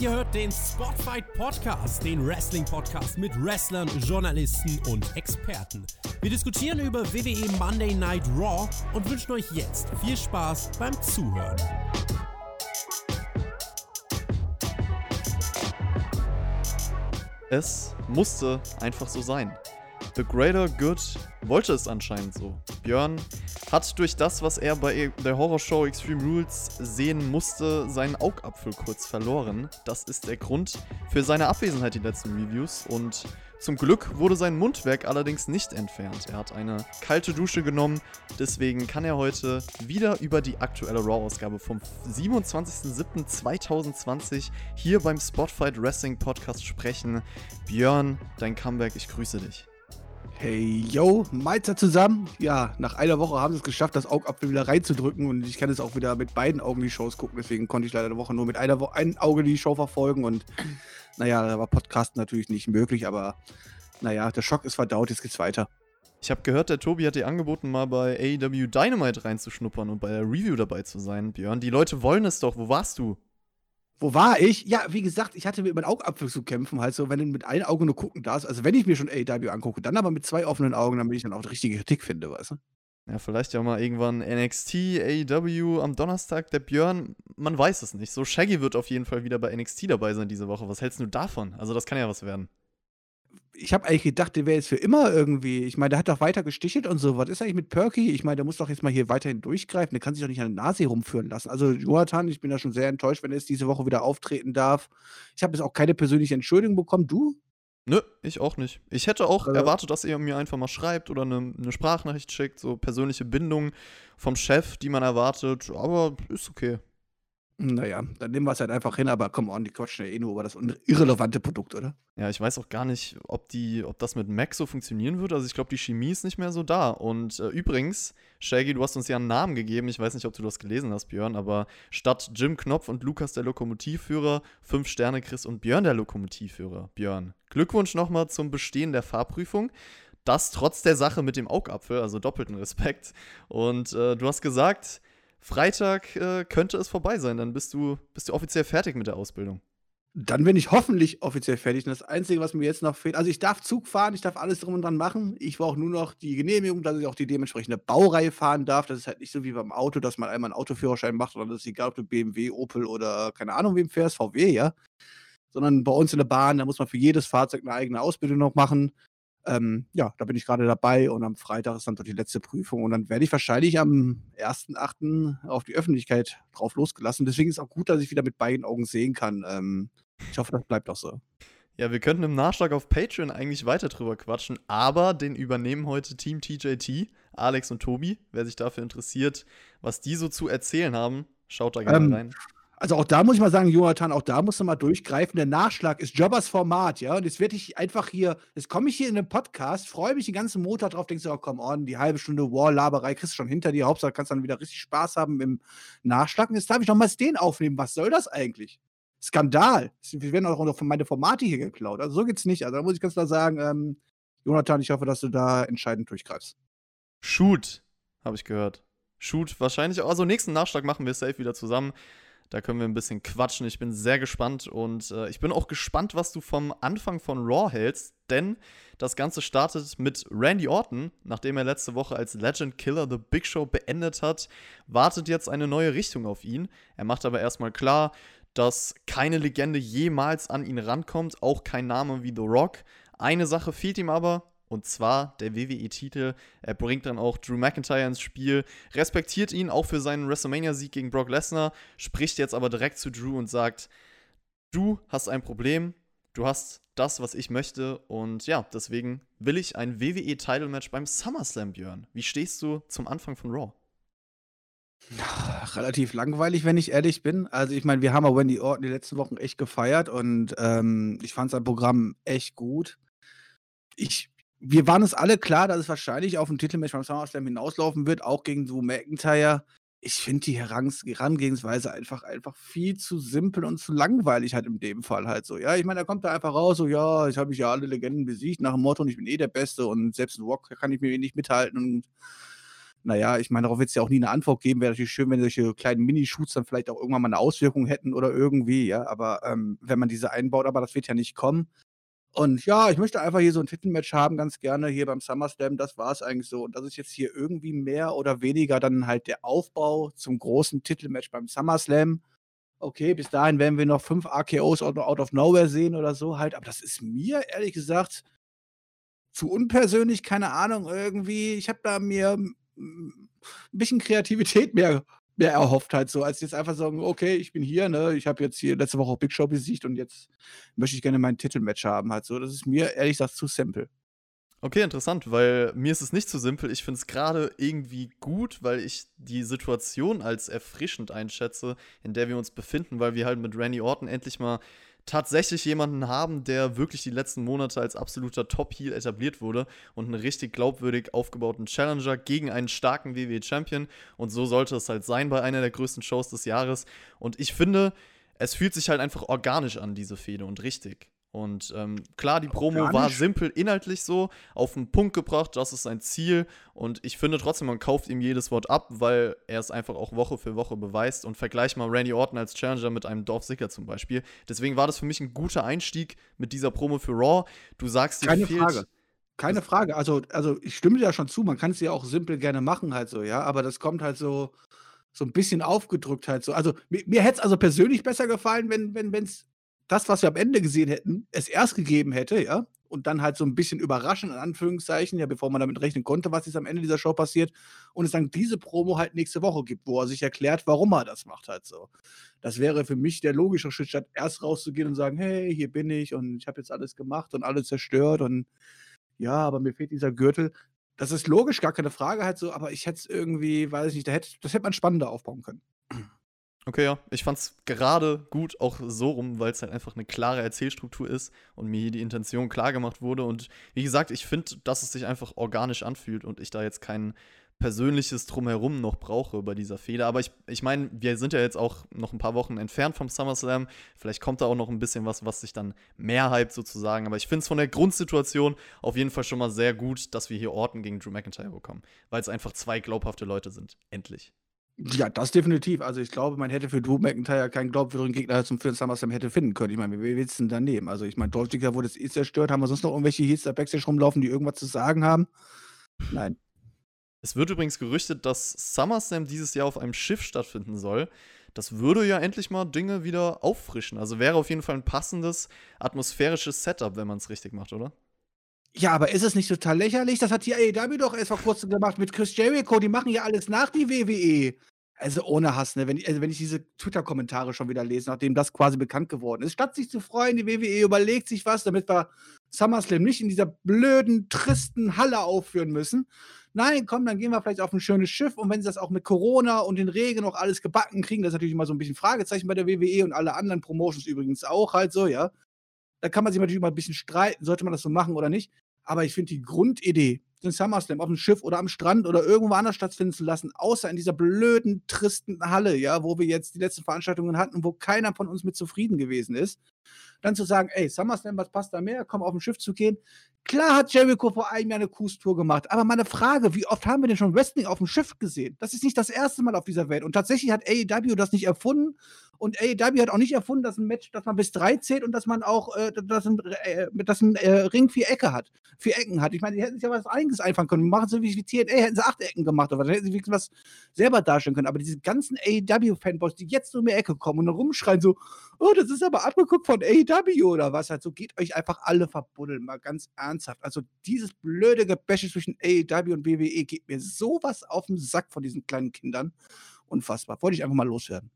Ihr hört den Spotfight Podcast, den Wrestling-Podcast mit Wrestlern, Journalisten und Experten. Wir diskutieren über WWE Monday Night Raw und wünschen euch jetzt viel Spaß beim Zuhören. Es musste einfach so sein. The Greater Good wollte es anscheinend so. Björn hat durch das, was er bei der Horrorshow Extreme Rules sehen musste, seinen Augapfel kurz verloren. Das ist der Grund für seine Abwesenheit die letzten Reviews und zum Glück wurde sein Mundwerk allerdings nicht entfernt. Er hat eine kalte Dusche genommen, deswegen kann er heute wieder über die aktuelle Raw-Ausgabe vom 27.07.2020 hier beim Spotfight Wrestling Podcast sprechen. Björn, dein Comeback, ich grüße dich. Hey, yo, Meister zusammen. Ja, nach einer Woche haben sie es geschafft, das Augapfel wieder reinzudrücken und ich kann es auch wieder mit beiden Augen die Shows gucken. Deswegen konnte ich leider eine Woche nur mit einer Wo ein Auge die Show verfolgen und naja, da war Podcast natürlich nicht möglich, aber naja, der Schock ist verdaut, jetzt geht's weiter. Ich habe gehört, der Tobi hat dir angeboten, mal bei AEW Dynamite reinzuschnuppern und bei der Review dabei zu sein, Björn. Die Leute wollen es doch. Wo warst du? Wo war ich? Ja, wie gesagt, ich hatte mit meinem Augapfel zu kämpfen, halt so, wenn du mit einem Auge nur gucken darfst. Also, wenn ich mir schon AEW angucke, dann aber mit zwei offenen Augen, damit ich dann auch die richtige Kritik finde, weißt du? Ja, vielleicht ja mal irgendwann NXT, AEW am Donnerstag. Der Björn, man weiß es nicht. So, Shaggy wird auf jeden Fall wieder bei NXT dabei sein diese Woche. Was hältst du davon? Also, das kann ja was werden ich habe eigentlich gedacht, der wäre jetzt für immer irgendwie. Ich meine, der hat doch weiter gestichelt und so. Was ist eigentlich mit Perky? Ich meine, der muss doch jetzt mal hier weiterhin durchgreifen. Der kann sich doch nicht an der Nase rumführen lassen. Also, Jonathan, ich bin da schon sehr enttäuscht, wenn er jetzt diese Woche wieder auftreten darf. Ich habe jetzt auch keine persönliche Entschuldigung bekommen. Du? Nö, ich auch nicht. Ich hätte auch also, erwartet, dass ihr mir einfach mal schreibt oder eine, eine Sprachnachricht schickt, so persönliche Bindung vom Chef, die man erwartet. Aber ist okay. Naja, dann nehmen wir es halt einfach hin, aber come on, die quatschen ja eh nur über das irrelevante Produkt, oder? Ja, ich weiß auch gar nicht, ob, die, ob das mit Mac so funktionieren würde. Also ich glaube, die Chemie ist nicht mehr so da. Und äh, übrigens, Shaggy, du hast uns ja einen Namen gegeben. Ich weiß nicht, ob du das gelesen hast, Björn, aber statt Jim Knopf und Lukas der Lokomotivführer, fünf Sterne Chris und Björn der Lokomotivführer. Björn, Glückwunsch nochmal zum Bestehen der Fahrprüfung. Das trotz der Sache mit dem Augapfel, also doppelten Respekt. Und äh, du hast gesagt, Freitag äh, könnte es vorbei sein. Dann bist du, bist du offiziell fertig mit der Ausbildung. Dann bin ich hoffentlich offiziell fertig. Und das Einzige, was mir jetzt noch fehlt, also ich darf Zug fahren, ich darf alles drum und dran machen. Ich brauche nur noch die Genehmigung, dass ich auch die dementsprechende Baureihe fahren darf. Das ist halt nicht so wie beim Auto, dass man einmal einen Autoführerschein macht, sondern das ist egal, ob du BMW, Opel oder keine Ahnung, wem fährst, VW, ja. Sondern bei uns in der Bahn, da muss man für jedes Fahrzeug eine eigene Ausbildung noch machen. Ähm, ja, da bin ich gerade dabei und am Freitag ist dann dort die letzte Prüfung und dann werde ich wahrscheinlich am 1.8. auf die Öffentlichkeit drauf losgelassen. Deswegen ist es auch gut, dass ich wieder mit beiden Augen sehen kann. Ähm, ich hoffe, das bleibt auch so. Ja, wir könnten im Nachschlag auf Patreon eigentlich weiter drüber quatschen, aber den übernehmen heute Team TJT, Alex und Tobi. Wer sich dafür interessiert, was die so zu erzählen haben, schaut da gerne ähm, rein. Also auch da muss ich mal sagen, Jonathan, auch da musst du mal durchgreifen. Der Nachschlag ist Jobbers Format, ja. Und jetzt werde ich einfach hier, jetzt komme ich hier in den Podcast, freue mich den ganzen Montag drauf, denkst du, oh, komm on, die halbe Stunde War-Laberei kriegst du schon hinter dir. Hauptsache kannst dann wieder richtig Spaß haben im Nachschlag. Und jetzt darf ich noch mal den aufnehmen. Was soll das eigentlich? Skandal. Wir werden auch noch von meine Formate hier geklaut. Also so geht's nicht. Also da muss ich ganz klar sagen, ähm, Jonathan, ich hoffe, dass du da entscheidend durchgreifst. Shoot, habe ich gehört. Shoot, wahrscheinlich. Also nächsten Nachschlag machen wir safe wieder zusammen. Da können wir ein bisschen quatschen. Ich bin sehr gespannt und äh, ich bin auch gespannt, was du vom Anfang von Raw hältst, denn das Ganze startet mit Randy Orton. Nachdem er letzte Woche als Legend Killer The Big Show beendet hat, wartet jetzt eine neue Richtung auf ihn. Er macht aber erstmal klar, dass keine Legende jemals an ihn rankommt, auch kein Name wie The Rock. Eine Sache fehlt ihm aber, und zwar der WWE-Titel. Er bringt dann auch Drew McIntyre ins Spiel, respektiert ihn auch für seinen WrestleMania-Sieg gegen Brock Lesnar, spricht jetzt aber direkt zu Drew und sagt: Du hast ein Problem, du hast das, was ich möchte. Und ja, deswegen will ich ein WWE-Title-Match beim SummerSlam, Björn. Wie stehst du zum Anfang von Raw? Relativ langweilig, wenn ich ehrlich bin. Also, ich meine, wir haben ja Wendy Orton die letzten Wochen echt gefeiert und ähm, ich fand sein Programm echt gut. Ich wir waren uns alle klar, dass es wahrscheinlich auf 'n Titelmatch beim SummerSlam hinauslaufen wird, auch gegen Drew McIntyre. Ich finde die Herangehensweise einfach einfach viel zu simpel und zu langweilig halt in dem Fall halt so. Ja, ich meine, er kommt da einfach raus, so: „Ja, jetzt habe ich ja alle Legenden besiegt nach dem Motto und ich bin eh der Beste und selbst 'n Rock kann ich mir eh nicht mithalten und naja, ich meine, darauf wird es ja auch nie eine Antwort geben. Wäre natürlich schön, wenn solche kleinen Minishoots dann vielleicht auch irgendwann mal eine Auswirkung hätten oder irgendwie, ja. Aber ähm, wenn man diese einbaut, aber das wird ja nicht kommen. Und ja, ich möchte einfach hier so ein Titelmatch haben, ganz gerne hier beim SummerSlam. Das war es eigentlich so. Und das ist jetzt hier irgendwie mehr oder weniger dann halt der Aufbau zum großen Titelmatch beim SummerSlam. Okay, bis dahin werden wir noch fünf RKOs out of nowhere sehen oder so halt. Aber das ist mir ehrlich gesagt zu unpersönlich, keine Ahnung, irgendwie. Ich habe da mir ein bisschen Kreativität mehr, mehr erhofft halt so, als jetzt einfach sagen, okay, ich bin hier, ne, ich habe jetzt hier letzte Woche auch Big Show besiegt und jetzt möchte ich gerne mein Titelmatch haben halt so. Das ist mir ehrlich gesagt zu simpel. Okay, interessant, weil mir ist es nicht so simpel. Ich finde es gerade irgendwie gut, weil ich die Situation als erfrischend einschätze, in der wir uns befinden, weil wir halt mit Randy Orton endlich mal tatsächlich jemanden haben, der wirklich die letzten Monate als absoluter Top-Heel etabliert wurde und einen richtig glaubwürdig aufgebauten Challenger gegen einen starken WWE-Champion. Und so sollte es halt sein bei einer der größten Shows des Jahres. Und ich finde, es fühlt sich halt einfach organisch an, diese Fehde und richtig. Und ähm, klar, die Promo war simpel inhaltlich so, auf den Punkt gebracht, das ist sein Ziel. Und ich finde trotzdem, man kauft ihm jedes Wort ab, weil er es einfach auch Woche für Woche beweist. Und vergleich mal Randy Orton als Challenger mit einem Dorf Ziggler zum Beispiel. Deswegen war das für mich ein guter Einstieg mit dieser Promo für Raw. Du sagst, dir Keine fehlt Frage. Keine Frage. Also, also ich stimme dir ja schon zu, man kann es ja auch simpel gerne machen, halt so, ja. Aber das kommt halt so, so ein bisschen aufgedrückt halt so. Also mir, mir hätte es also persönlich besser gefallen, wenn es wenn, das, was wir am Ende gesehen hätten, es erst gegeben hätte, ja, und dann halt so ein bisschen überraschend, in Anführungszeichen, ja, bevor man damit rechnen konnte, was jetzt am Ende dieser Show passiert, und es dann diese Promo halt nächste Woche gibt, wo er sich erklärt, warum er das macht halt so. Das wäre für mich der logische Schritt, statt erst rauszugehen und sagen, hey, hier bin ich und ich habe jetzt alles gemacht und alles zerstört und ja, aber mir fehlt dieser Gürtel. Das ist logisch, gar keine Frage halt so, aber ich hätte es irgendwie, weiß ich nicht, da hätte, das hätte man spannender aufbauen können. Okay, ja. Ich fand's gerade gut, auch so rum, weil es halt einfach eine klare Erzählstruktur ist und mir hier die Intention klar gemacht wurde. Und wie gesagt, ich finde, dass es sich einfach organisch anfühlt und ich da jetzt kein persönliches Drumherum noch brauche bei dieser Feder. Aber ich, ich meine, wir sind ja jetzt auch noch ein paar Wochen entfernt vom SummerSlam. Vielleicht kommt da auch noch ein bisschen was, was sich dann mehr hypt sozusagen. Aber ich finde es von der Grundsituation auf jeden Fall schon mal sehr gut, dass wir hier Orten gegen Drew McIntyre bekommen. Weil es einfach zwei glaubhafte Leute sind. Endlich. Ja, das definitiv. Also, ich glaube, man hätte für Drew McIntyre keinen glaubwürdigen Gegner zum für SummerSlam hätte finden können. Ich meine, wer willst denn daneben? Also, ich meine, Dolph Ziggler wurde jetzt eh zerstört. Haben wir sonst noch irgendwelche Heels da Backstage rumlaufen, die irgendwas zu sagen haben? Nein. Es wird übrigens gerüchtet, dass SummerSlam dieses Jahr auf einem Schiff stattfinden soll. Das würde ja endlich mal Dinge wieder auffrischen. Also wäre auf jeden Fall ein passendes atmosphärisches Setup, wenn man es richtig macht, oder? Ja, aber ist es nicht total lächerlich? Das hat die AEW doch erst vor kurzem gemacht mit Chris Jericho. Die machen ja alles nach, die WWE. Also ohne Hass, ne? Wenn ich, also wenn ich diese Twitter-Kommentare schon wieder lese, nachdem das quasi bekannt geworden ist. Statt sich zu freuen, die WWE überlegt sich was, damit wir SummerSlam nicht in dieser blöden, tristen Halle aufführen müssen. Nein, komm, dann gehen wir vielleicht auf ein schönes Schiff und wenn sie das auch mit Corona und den Regen noch alles gebacken kriegen, das ist natürlich immer so ein bisschen Fragezeichen bei der WWE und alle anderen Promotions übrigens auch halt so, ja. Da kann man sich natürlich mal ein bisschen streiten, sollte man das so machen oder nicht. Aber ich finde die Grundidee, den SummerSlam auf dem Schiff oder am Strand oder irgendwo anders stattfinden zu lassen, außer in dieser blöden, tristen Halle, ja, wo wir jetzt die letzten Veranstaltungen hatten, wo keiner von uns mit zufrieden gewesen ist. Dann zu sagen, ey, SummerSlam, was passt da mehr? Komm, auf dem Schiff zu gehen. Klar hat Jericho vor einem Jahr eine Cruise-Tour gemacht, aber meine Frage, wie oft haben wir denn schon Wrestling auf dem Schiff gesehen? Das ist nicht das erste Mal auf dieser Welt. Und tatsächlich hat AEW das nicht erfunden, und AEW hat auch nicht erfunden, dass ein Match, dass man bis drei zählt und dass man auch, äh, dass ein, äh, dass ein äh, Ring vier Ecke hat, vier Ecken hat. Ich meine, die hätten sich ja was eigenes einfallen können. Machen sie wie, TNA, hätten sie acht Ecken gemacht oder hätten sie wirklich was selber darstellen können. Aber diese ganzen AEW-Fanboys, die jetzt um die Ecke kommen und dann rumschreien so, oh, das ist aber abgeguckt von AEW oder was halt. So geht euch einfach alle verbuddeln, mal ganz ernsthaft. Also dieses blöde Gebäsche zwischen AEW und WWE geht mir sowas auf den Sack von diesen kleinen Kindern. Unfassbar. Wollte ich einfach mal loswerden.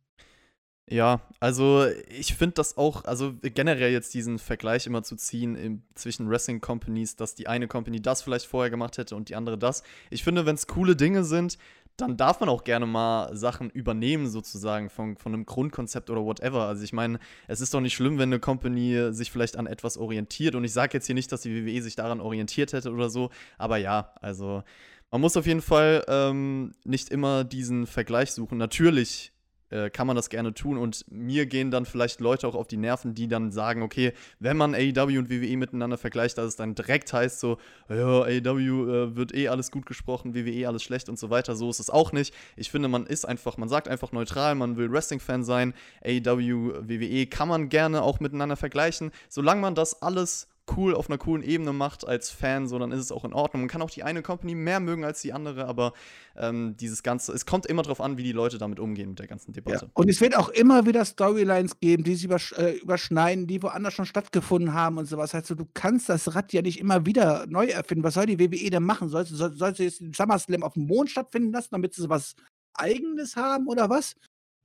Ja, also ich finde das auch, also generell jetzt diesen Vergleich immer zu ziehen im, zwischen Wrestling Companies, dass die eine Company das vielleicht vorher gemacht hätte und die andere das. Ich finde, wenn es coole Dinge sind, dann darf man auch gerne mal Sachen übernehmen, sozusagen, von, von einem Grundkonzept oder whatever. Also ich meine, es ist doch nicht schlimm, wenn eine Company sich vielleicht an etwas orientiert. Und ich sage jetzt hier nicht, dass die WWE sich daran orientiert hätte oder so, aber ja, also man muss auf jeden Fall ähm, nicht immer diesen Vergleich suchen. Natürlich äh, kann man das gerne tun. Und mir gehen dann vielleicht Leute auch auf die Nerven, die dann sagen, okay, wenn man AEW und WWE miteinander vergleicht, dass es dann direkt heißt so, ja, AEW äh, wird eh alles gut gesprochen, WWE alles schlecht und so weiter. So ist es auch nicht. Ich finde, man ist einfach, man sagt einfach neutral, man will Wrestling-Fan sein. AEW, WWE kann man gerne auch miteinander vergleichen, solange man das alles cool auf einer coolen Ebene macht als Fan, so dann ist es auch in Ordnung. Man kann auch die eine Company mehr mögen als die andere, aber ähm, dieses Ganze, es kommt immer darauf an, wie die Leute damit umgehen mit der ganzen Debatte. Ja. Und es wird auch immer wieder Storylines geben, die sich übersch äh, überschneiden, die woanders schon stattgefunden haben und sowas. Also du kannst das Rad ja nicht immer wieder neu erfinden. Was soll die WWE denn machen? Soll, soll, soll sie jetzt den SummerSlam auf dem Mond stattfinden lassen, damit sie was Eigenes haben oder was?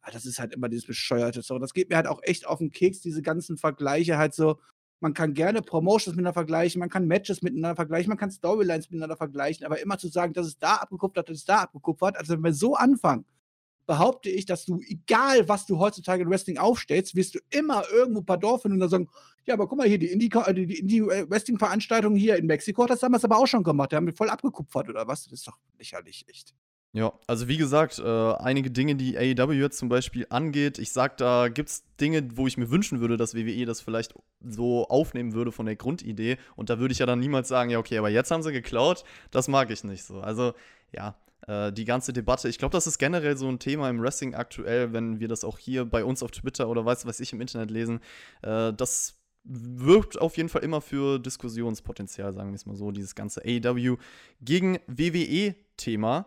Ah, das ist halt immer dieses bescheuerte so. Das geht mir halt auch echt auf den Keks, diese ganzen Vergleiche halt so. Man kann gerne Promotions miteinander vergleichen, man kann Matches miteinander vergleichen, man kann Storylines miteinander vergleichen, aber immer zu sagen, das ist da abgekupfert, das ist da abgekupfert, also wenn wir so anfangen, behaupte ich, dass du, egal was du heutzutage in Wrestling aufstellst, wirst du immer irgendwo ein paar Dorf finden und dann sagen, ja, aber guck mal hier, die Indie-Wrestling-Veranstaltung Indie hier in Mexiko hat das damals aber auch schon gemacht, die haben wir voll abgekupfert oder was? Das ist doch lächerlich, echt. Ja, also wie gesagt, äh, einige Dinge, die AEW jetzt zum Beispiel angeht, ich sag, da gibt es Dinge, wo ich mir wünschen würde, dass WWE das vielleicht so aufnehmen würde von der Grundidee. Und da würde ich ja dann niemals sagen, ja, okay, aber jetzt haben sie geklaut, das mag ich nicht so. Also, ja, äh, die ganze Debatte, ich glaube, das ist generell so ein Thema im Wrestling aktuell, wenn wir das auch hier bei uns auf Twitter oder weiß was ich im Internet lesen, äh, das wirkt auf jeden Fall immer für Diskussionspotenzial, sagen wir es mal so, dieses ganze AEW gegen WWE-Thema.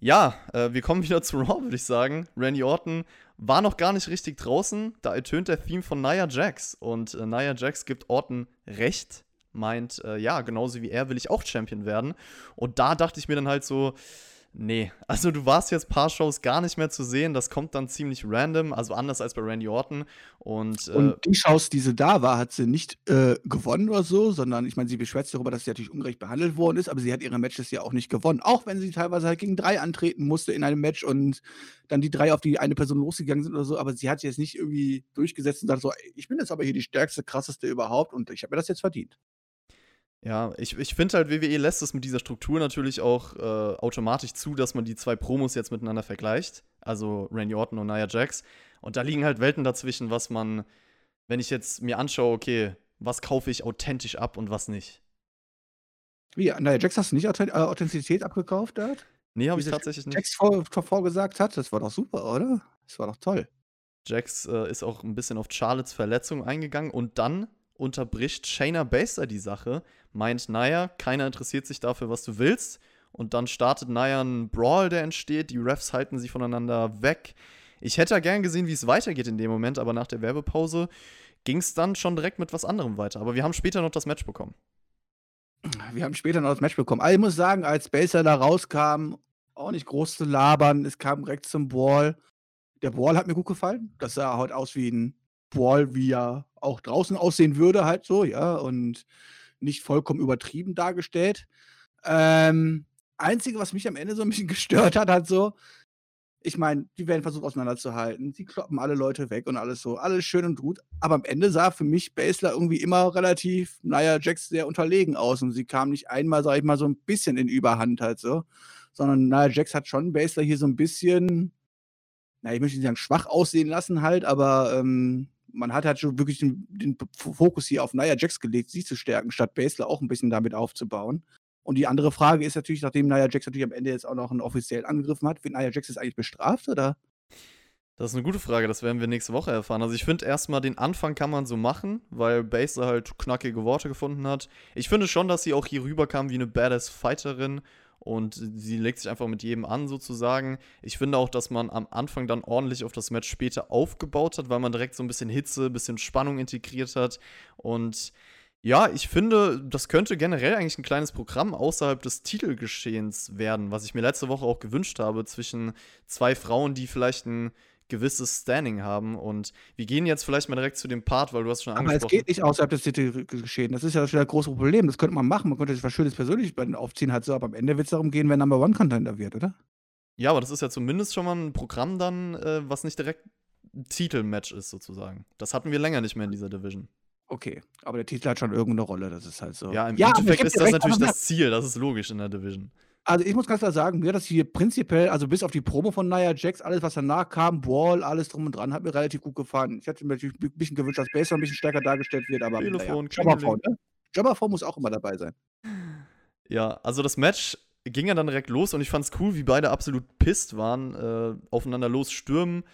Ja, äh, wir kommen wieder zu Raw, würde ich sagen. Randy Orton war noch gar nicht richtig draußen. Da ertönt der Theme von Nia Jax. Und äh, Nia Jax gibt Orton recht. Meint, äh, ja, genauso wie er will ich auch Champion werden. Und da dachte ich mir dann halt so, Nee, also du warst jetzt ein paar Shows gar nicht mehr zu sehen. Das kommt dann ziemlich random, also anders als bei Randy Orton. Und, äh, und die Shows, die sie da war, hat sie nicht äh, gewonnen oder so, sondern ich meine, sie beschwert sich darüber, dass sie natürlich ungerecht behandelt worden ist, aber sie hat ihre Matches ja auch nicht gewonnen. Auch wenn sie teilweise halt gegen drei antreten musste in einem Match und dann die drei auf die eine Person losgegangen sind oder so, aber sie hat jetzt nicht irgendwie durchgesetzt und sagt so, ich bin jetzt aber hier die stärkste, krasseste überhaupt und ich habe mir das jetzt verdient. Ja, ich, ich finde halt, WWE lässt es mit dieser Struktur natürlich auch äh, automatisch zu, dass man die zwei Promos jetzt miteinander vergleicht. Also Randy Orton und Nia Jax. Und da liegen halt Welten dazwischen, was man, wenn ich jetzt mir anschaue, okay, was kaufe ich authentisch ab und was nicht. Wie, Nia Jax hast du nicht Authent äh, Authentizität abgekauft dort? Nee, habe ich tatsächlich nicht. Jax vor, vorgesagt hat, das war doch super, oder? Das war doch toll. Jax äh, ist auch ein bisschen auf Charlottes Verletzung eingegangen und dann unterbricht Shayna Baszler die Sache, meint, naja, keiner interessiert sich dafür, was du willst. Und dann startet Naya ein Brawl, der entsteht. Die Refs halten sich voneinander weg. Ich hätte ja gern gesehen, wie es weitergeht in dem Moment, aber nach der Werbepause ging es dann schon direkt mit was anderem weiter. Aber wir haben später noch das Match bekommen. Wir haben später noch das Match bekommen. Also ich muss sagen, als Baser da rauskam, auch nicht groß zu labern. Es kam direkt zum Brawl. Der Brawl hat mir gut gefallen. Das sah heute aus wie ein Brawl, wie er auch draußen aussehen würde, halt so, ja, und nicht vollkommen übertrieben dargestellt. Ähm, Einzige, was mich am Ende so ein bisschen gestört hat, halt so, ich meine, die werden versucht auseinanderzuhalten, sie kloppen alle Leute weg und alles so, alles schön und gut, aber am Ende sah für mich Basler irgendwie immer relativ, naja, Jax sehr unterlegen aus und sie kam nicht einmal, sag ich mal, so ein bisschen in Überhand halt so, sondern naja, Jax hat schon Basler hier so ein bisschen, naja, ich möchte nicht sagen schwach aussehen lassen halt, aber ähm, man hat halt schon wirklich den, den Fokus hier auf Nia Jax gelegt, sie zu stärken, statt Basler auch ein bisschen damit aufzubauen. Und die andere Frage ist natürlich, nachdem Nia Jax natürlich am Ende jetzt auch noch einen offiziell angegriffen hat, wird Nia Jax jetzt eigentlich bestraft oder? Das ist eine gute Frage, das werden wir nächste Woche erfahren. Also ich finde erstmal den Anfang kann man so machen, weil Basler halt knackige Worte gefunden hat. Ich finde schon, dass sie auch hier rüberkam wie eine Badass Fighterin und sie legt sich einfach mit jedem an sozusagen. Ich finde auch, dass man am Anfang dann ordentlich auf das Match später aufgebaut hat, weil man direkt so ein bisschen Hitze, ein bisschen Spannung integriert hat und ja, ich finde, das könnte generell eigentlich ein kleines Programm außerhalb des Titelgeschehens werden, was ich mir letzte Woche auch gewünscht habe, zwischen zwei Frauen, die vielleicht ein gewisses Standing haben. Und wir gehen jetzt vielleicht mal direkt zu dem Part, weil du hast schon Aber es geht nicht außerhalb des Titelgeschehens. Das ist ja schon ein großes Problem. Das könnte man machen. Man könnte sich was Schönes persönlich bei den aufziehen, halt so. Aber am Ende wird es darum gehen, wer Number One Contender wird, oder? Ja, aber das ist ja zumindest schon mal ein Programm dann, äh, was nicht direkt ein Titelmatch ist, sozusagen. Das hatten wir länger nicht mehr in dieser Division. Okay, aber der Titel hat schon irgendeine Rolle, das ist halt so. Ja, im ja, Endeffekt ist das natürlich das Ziel, das ist logisch in der Division. Also ich muss ganz klar sagen, mir hat das hier prinzipiell, also bis auf die Promo von Nia Jax, alles was danach kam, Brawl, alles drum und dran, hat mir relativ gut gefallen. Ich hätte mir natürlich ein bisschen gewünscht, dass Baser ein bisschen stärker dargestellt wird, aber Telefon, naja, Jobberfrau, ne? Jobberfrau muss auch immer dabei sein. Ja, also das Match ging ja dann direkt los und ich fand es cool, wie beide absolut pisst waren, äh, aufeinander losstürmen.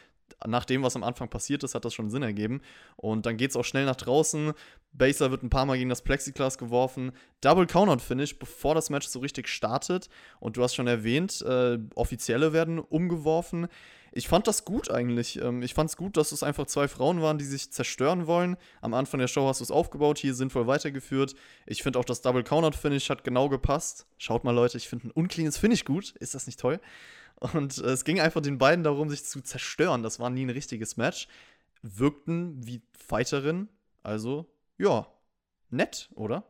Nach dem, was am Anfang passiert ist, hat das schon Sinn ergeben. Und dann geht es auch schnell nach draußen. Baser wird ein paar Mal gegen das Plexiglas geworfen. Double Countout-Finish, bevor das Match so richtig startet. Und du hast schon erwähnt, äh, Offizielle werden umgeworfen. Ich fand das gut eigentlich. Ähm, ich fand es gut, dass es einfach zwei Frauen waren, die sich zerstören wollen. Am Anfang der Show hast du es aufgebaut, hier sinnvoll weitergeführt. Ich finde auch das Double Countout-Finish hat genau gepasst. Schaut mal, Leute, ich finde ein uncleanes Finish gut. Ist das nicht toll? Und äh, es ging einfach den beiden darum, sich zu zerstören. Das war nie ein richtiges Match. Wirkten wie Fighterinnen. Also, ja, nett, oder?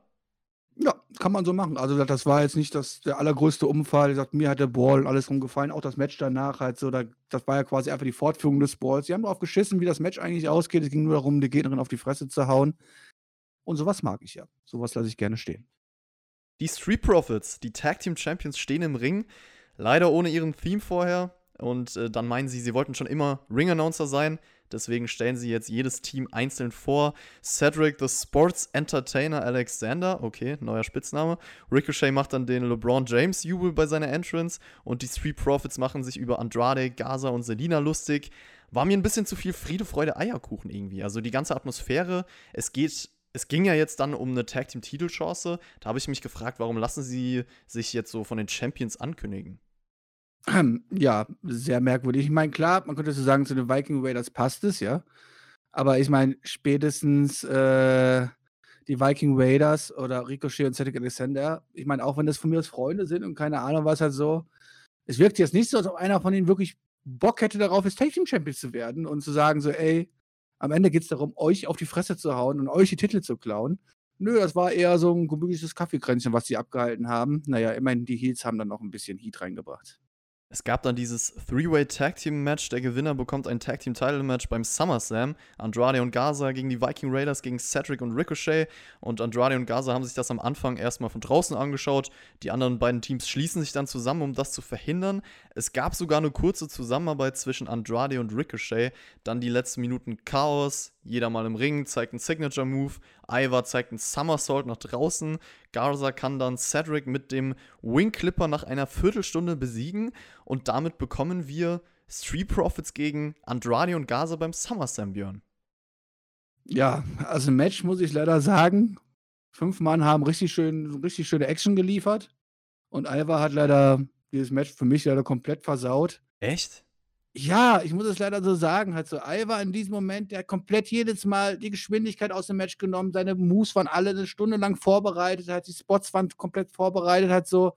Ja, kann man so machen. Also das war jetzt nicht das, der allergrößte Unfall. Ich sag, mir hat der Ball alles rumgefallen, auch das Match danach halt so. Da, das war ja quasi einfach die Fortführung des Balls. Sie haben darauf geschissen, wie das Match eigentlich ausgeht. Es ging nur darum, die Gegnerin auf die Fresse zu hauen. Und sowas mag ich ja. Sowas lasse ich gerne stehen. Die Street Profits, die Tag Team Champions, stehen im Ring. Leider ohne ihren Theme vorher. Und äh, dann meinen sie, sie wollten schon immer Ring-Announcer sein. Deswegen stellen sie jetzt jedes Team einzeln vor. Cedric, the Sports Entertainer Alexander, okay, neuer Spitzname. Ricochet macht dann den LeBron James Jubel bei seiner Entrance und die Street Profits machen sich über Andrade, Gaza und Selina lustig. War mir ein bisschen zu viel Friede, Freude, Eierkuchen irgendwie. Also die ganze Atmosphäre, es geht es ging ja jetzt dann um eine Tag Team Titelchance. Da habe ich mich gefragt, warum lassen sie sich jetzt so von den Champions ankündigen? Ja, sehr merkwürdig. Ich meine, klar, man könnte so sagen, zu den Viking Raiders passt es, ja. Aber ich meine, spätestens äh, die Viking Raiders oder Ricochet und Cedric Alexander, ich meine, auch wenn das von mir aus Freunde sind und keine Ahnung was halt so, es wirkt jetzt nicht so, als ob einer von ihnen wirklich Bock hätte darauf, jetzt Tag Team Champions zu werden und zu sagen so, ey, am Ende geht es darum, euch auf die Fresse zu hauen und euch die Titel zu klauen. Nö, das war eher so ein gemütliches Kaffeekränzchen, was sie abgehalten haben. Naja, immerhin, die Heels haben dann noch ein bisschen Heat reingebracht. Es gab dann dieses Three-Way Tag Team Match. Der Gewinner bekommt ein Tag Team Title Match beim SummerSlam. Andrade und Gaza gegen die Viking Raiders gegen Cedric und Ricochet. Und Andrade und Gaza haben sich das am Anfang erstmal von draußen angeschaut. Die anderen beiden Teams schließen sich dann zusammen, um das zu verhindern. Es gab sogar eine kurze Zusammenarbeit zwischen Andrade und Ricochet. Dann die letzten Minuten Chaos. Jeder mal im Ring zeigt einen Signature Move. Ivar zeigt einen Somersault nach draußen. Garza kann dann Cedric mit dem Wing Clipper nach einer Viertelstunde besiegen. Und damit bekommen wir Street Profits gegen Andrade und Garza beim SummerSlam, Björn. Ja, also ein Match muss ich leider sagen. Fünf Mann haben richtig, schön, richtig schöne Action geliefert. Und Ivar hat leider dieses Match für mich leider komplett versaut. Echt? Ja, ich muss es leider so sagen, halt so Ivar in diesem Moment, der hat komplett jedes Mal die Geschwindigkeit aus dem Match genommen, seine Moves waren alle eine Stunde lang vorbereitet, hat die Spots waren komplett vorbereitet, halt so.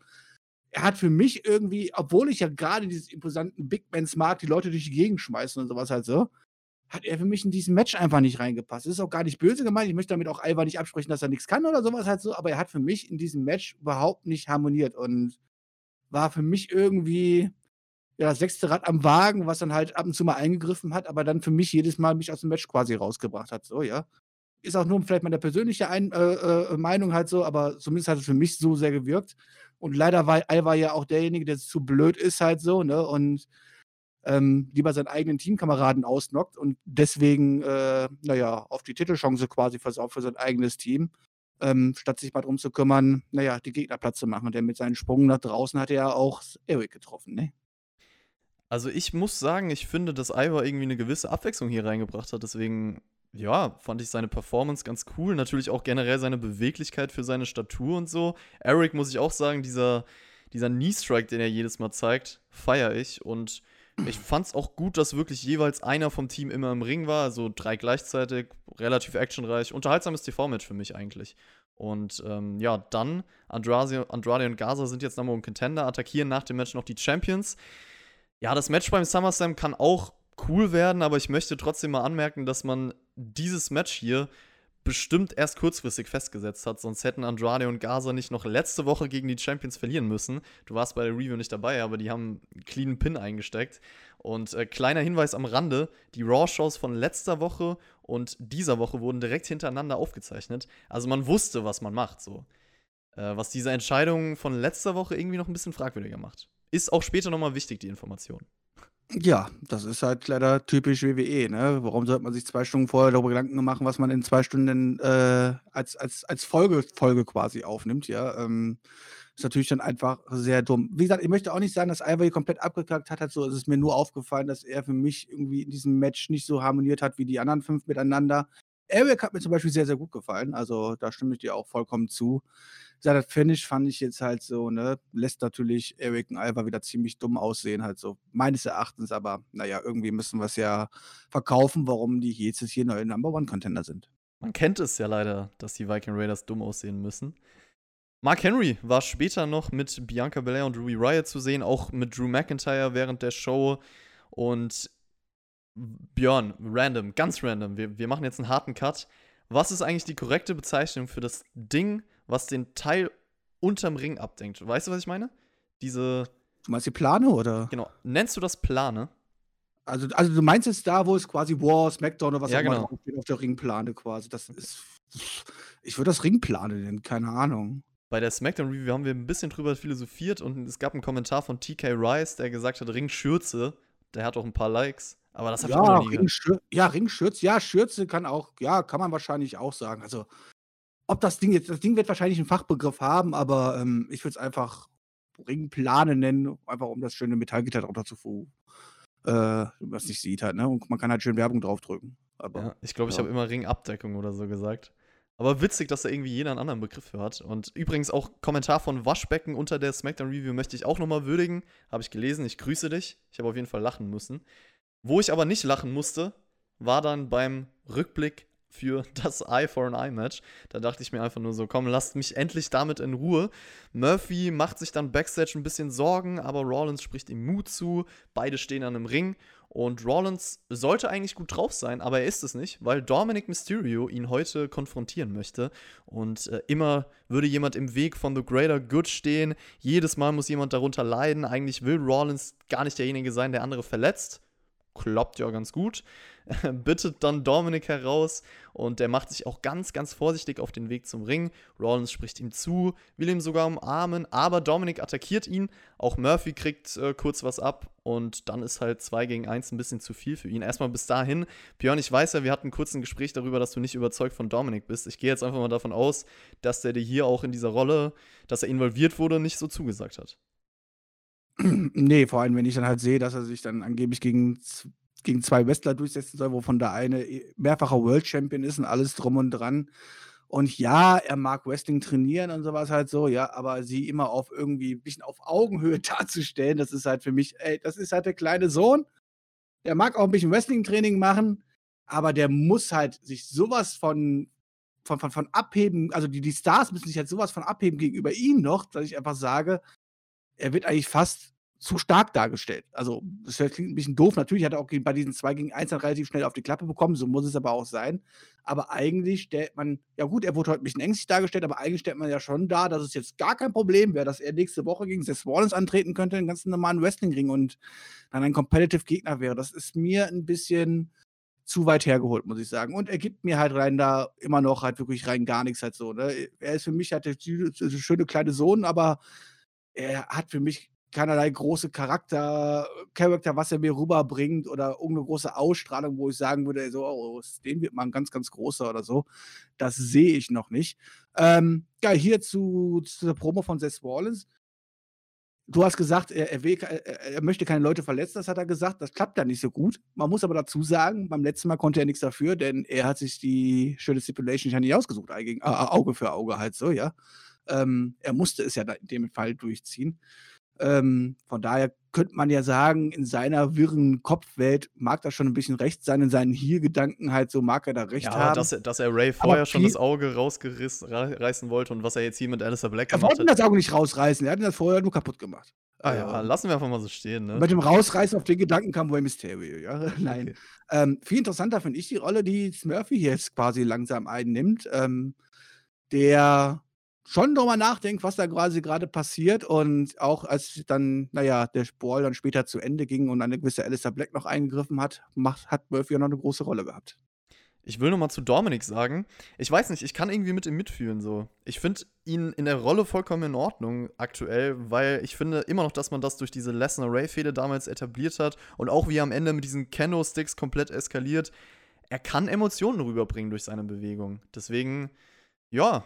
Er hat für mich irgendwie, obwohl ich ja gerade dieses imposanten Big Mans mag, die Leute durch die Gegend schmeißen und sowas halt so, hat er für mich in diesem Match einfach nicht reingepasst. Das ist auch gar nicht böse gemeint. Ich möchte damit auch Ivar nicht absprechen, dass er nichts kann oder sowas halt so, aber er hat für mich in diesem Match überhaupt nicht harmoniert und war für mich irgendwie ja, sechste Rad am Wagen, was dann halt ab und zu mal eingegriffen hat, aber dann für mich jedes Mal mich aus dem Match quasi rausgebracht hat. So, ja. Ist auch nur vielleicht meine persönliche Ein äh, äh, Meinung halt so, aber zumindest hat es für mich so sehr gewirkt. Und leider war Alva ja auch derjenige, der zu blöd ist halt so, ne? Und ähm, lieber seinen eigenen Teamkameraden ausnockt und deswegen, äh, naja, auf die Titelchance quasi versaut für sein eigenes Team. Ähm, statt sich mal drum zu kümmern, naja, die Gegner Platz zu machen. Denn mit seinen Sprung nach draußen hat er ja auch Eric getroffen, ne? Also ich muss sagen, ich finde, dass Ivar irgendwie eine gewisse Abwechslung hier reingebracht hat. Deswegen, ja, fand ich seine Performance ganz cool. Natürlich auch generell seine Beweglichkeit für seine Statur und so. Eric, muss ich auch sagen, dieser, dieser Knee-Strike, den er jedes Mal zeigt, feiere ich. Und ich fand es auch gut, dass wirklich jeweils einer vom Team immer im Ring war. Also drei gleichzeitig, relativ actionreich. Unterhaltsames TV-Match für mich eigentlich. Und ähm, ja, dann Andrade, Andrade und Gaza sind jetzt Number One Contender, attackieren nach dem Match noch die Champions. Ja, das Match beim SummerSlam kann auch cool werden, aber ich möchte trotzdem mal anmerken, dass man dieses Match hier bestimmt erst kurzfristig festgesetzt hat, sonst hätten Andrade und Gaza nicht noch letzte Woche gegen die Champions verlieren müssen. Du warst bei der Review nicht dabei, aber die haben einen cleanen Pin eingesteckt. Und äh, kleiner Hinweis am Rande: Die Raw-Shows von letzter Woche und dieser Woche wurden direkt hintereinander aufgezeichnet. Also man wusste, was man macht. So. Äh, was diese Entscheidung von letzter Woche irgendwie noch ein bisschen fragwürdiger macht. Ist auch später nochmal wichtig, die Information. Ja, das ist halt leider typisch WWE, ne? Warum sollte man sich zwei Stunden vorher darüber Gedanken machen, was man in zwei Stunden äh, als, als, als Folge, Folge quasi aufnimmt, ja? Ähm, ist natürlich dann einfach sehr dumm. Wie gesagt, ich möchte auch nicht sagen, dass Ivory komplett abgekackt hat. So ist es mir nur aufgefallen, dass er für mich irgendwie in diesem Match nicht so harmoniert hat wie die anderen fünf miteinander. Eric hat mir zum Beispiel sehr, sehr gut gefallen. Also da stimme ich dir auch vollkommen zu. Ja, Finish fand ich jetzt halt so, ne, lässt natürlich Eric und Alva wieder ziemlich dumm aussehen, halt so, meines Erachtens, aber naja, irgendwie müssen wir es ja verkaufen, warum die jetzt hier neue Number One Contender sind. Man kennt es ja leider, dass die Viking Raiders dumm aussehen müssen. Mark Henry war später noch mit Bianca Belair und Ruby Riot zu sehen, auch mit Drew McIntyre während der Show. Und Björn, random, ganz random, wir, wir machen jetzt einen harten Cut. Was ist eigentlich die korrekte Bezeichnung für das Ding, was den Teil unterm Ring abdenkt? Weißt du, was ich meine? Diese. Du meinst die Plane oder? Genau. Nennst du das Plane? Also, also du meinst jetzt da, wo es quasi War, Smackdown oder was Ja, auch immer genau. auf der Ringplane quasi. Das ist. Ich würde das Ringplane nennen, keine Ahnung. Bei der Smackdown Review haben wir ein bisschen drüber philosophiert und es gab einen Kommentar von TK Rice, der gesagt hat, Ringschürze. Der hat auch ein paar Likes. Aber das habe ich auch Ja, noch nie. Ringschür ja, Ringschürze, ja, Schürze kann auch, ja, kann man wahrscheinlich auch sagen. Also, ob das Ding jetzt, das Ding wird wahrscheinlich einen Fachbegriff haben, aber ähm, ich würde es einfach Ringplane nennen, einfach um das schöne Metallgitter drunter zu äh, was nicht sieht halt, ne? Und man kann halt schön Werbung draufdrücken. Aber Ja, ich glaube, ich ja. habe immer Ringabdeckung oder so gesagt. Aber witzig, dass da irgendwie jeder einen anderen Begriff für hat. Und übrigens auch Kommentar von Waschbecken unter der Smackdown Review möchte ich auch nochmal würdigen. Habe ich gelesen. Ich grüße dich. Ich habe auf jeden Fall lachen müssen. Wo ich aber nicht lachen musste, war dann beim Rückblick für das Eye for an Eye Match. Da dachte ich mir einfach nur so, komm, lasst mich endlich damit in Ruhe. Murphy macht sich dann backstage ein bisschen Sorgen, aber Rollins spricht ihm Mut zu. Beide stehen an einem Ring und Rollins sollte eigentlich gut drauf sein, aber er ist es nicht, weil Dominic Mysterio ihn heute konfrontieren möchte. Und äh, immer würde jemand im Weg von The Greater Good stehen. Jedes Mal muss jemand darunter leiden. Eigentlich will Rollins gar nicht derjenige sein, der andere verletzt. Klappt ja ganz gut. Bittet dann Dominic heraus und der macht sich auch ganz, ganz vorsichtig auf den Weg zum Ring. Rollins spricht ihm zu, will ihn sogar umarmen, aber Dominic attackiert ihn. Auch Murphy kriegt äh, kurz was ab und dann ist halt 2 gegen 1 ein bisschen zu viel für ihn. Erstmal bis dahin. Björn, ich weiß ja, wir hatten kurz ein Gespräch darüber, dass du nicht überzeugt von Dominic bist. Ich gehe jetzt einfach mal davon aus, dass der dir hier auch in dieser Rolle, dass er involviert wurde, nicht so zugesagt hat. Nee, vor allem, wenn ich dann halt sehe, dass er sich dann angeblich gegen, gegen zwei Wrestler durchsetzen soll, wovon der eine eh mehrfacher World Champion ist und alles drum und dran. Und ja, er mag Wrestling trainieren und sowas halt so, ja, aber sie immer auf irgendwie ein bisschen auf Augenhöhe darzustellen, das ist halt für mich, ey, das ist halt der kleine Sohn. Der mag auch ein bisschen Wrestling-Training machen, aber der muss halt sich sowas von, von, von, von abheben, also die, die Stars müssen sich halt sowas von abheben gegenüber ihm noch, dass ich einfach sage, er wird eigentlich fast zu stark dargestellt. Also, das klingt ein bisschen doof. Natürlich hat er auch bei diesen 2 gegen 1 dann relativ schnell auf die Klappe bekommen, so muss es aber auch sein. Aber eigentlich stellt man, ja gut, er wurde heute ein bisschen ängstlich dargestellt, aber eigentlich stellt man ja schon dar, dass es jetzt gar kein Problem wäre, dass er nächste Woche gegen Seth Rollins antreten könnte, einen ganz normalen Wrestling-Ring und dann ein Competitive-Gegner wäre. Das ist mir ein bisschen zu weit hergeholt, muss ich sagen. Und er gibt mir halt rein da immer noch halt wirklich rein gar nichts halt so. Ne? Er ist für mich halt der schöne kleine Sohn, aber er hat für mich keinerlei große Charakter, Charakter, was er mir rüberbringt oder irgendeine große Ausstrahlung, wo ich sagen würde, so, oh, dem wird mal ein ganz, ganz großer oder so. Das sehe ich noch nicht. Ähm, ja, hier zu, zu der Promo von Seth Rollins. Du hast gesagt, er, er, will, er, möchte keine Leute verletzen, das hat er gesagt. Das klappt dann nicht so gut. Man muss aber dazu sagen, beim letzten Mal konnte er nichts dafür, denn er hat sich die schöne Stipulation ja nicht ausgesucht, äh, Auge für Auge halt so, ja. Ähm, er musste es ja in dem Fall durchziehen. Ähm, von daher könnte man ja sagen, in seiner wirren Kopfwelt mag das schon ein bisschen recht sein, in seinen Hier-Gedanken halt so mag er da recht Ja, haben. dass, er- dass er Ray vorher schon das Auge rausreißen wollte und was er jetzt hier mit Alistair Black er gemacht wollte hat. das Auge nicht rausreißen, er hat ihn das vorher nur kaputt gemacht. Ah, ja, lassen wir einfach mal so stehen, ne? Mit dem Rausreißen auf den Gedanken kam Rey Mysterio, ja. Nein. Okay. Ähm, viel interessanter finde ich die Rolle, die Smurfy hier jetzt quasi langsam einnimmt, ähm, der schon drüber nachdenkt, was da quasi gerade passiert und auch als dann, naja, der Brawl dann später zu Ende ging und eine gewisse Alistair Black noch eingegriffen hat, macht, hat Murphy ja noch eine große Rolle gehabt. Ich will nochmal zu Dominik sagen, ich weiß nicht, ich kann irgendwie mit ihm mitfühlen so. Ich finde ihn in der Rolle vollkommen in Ordnung aktuell, weil ich finde immer noch, dass man das durch diese Lesnar-Ray-Fehde damals etabliert hat und auch wie er am Ende mit diesen Kendo-Sticks komplett eskaliert. Er kann Emotionen rüberbringen durch seine Bewegung. Deswegen, ja,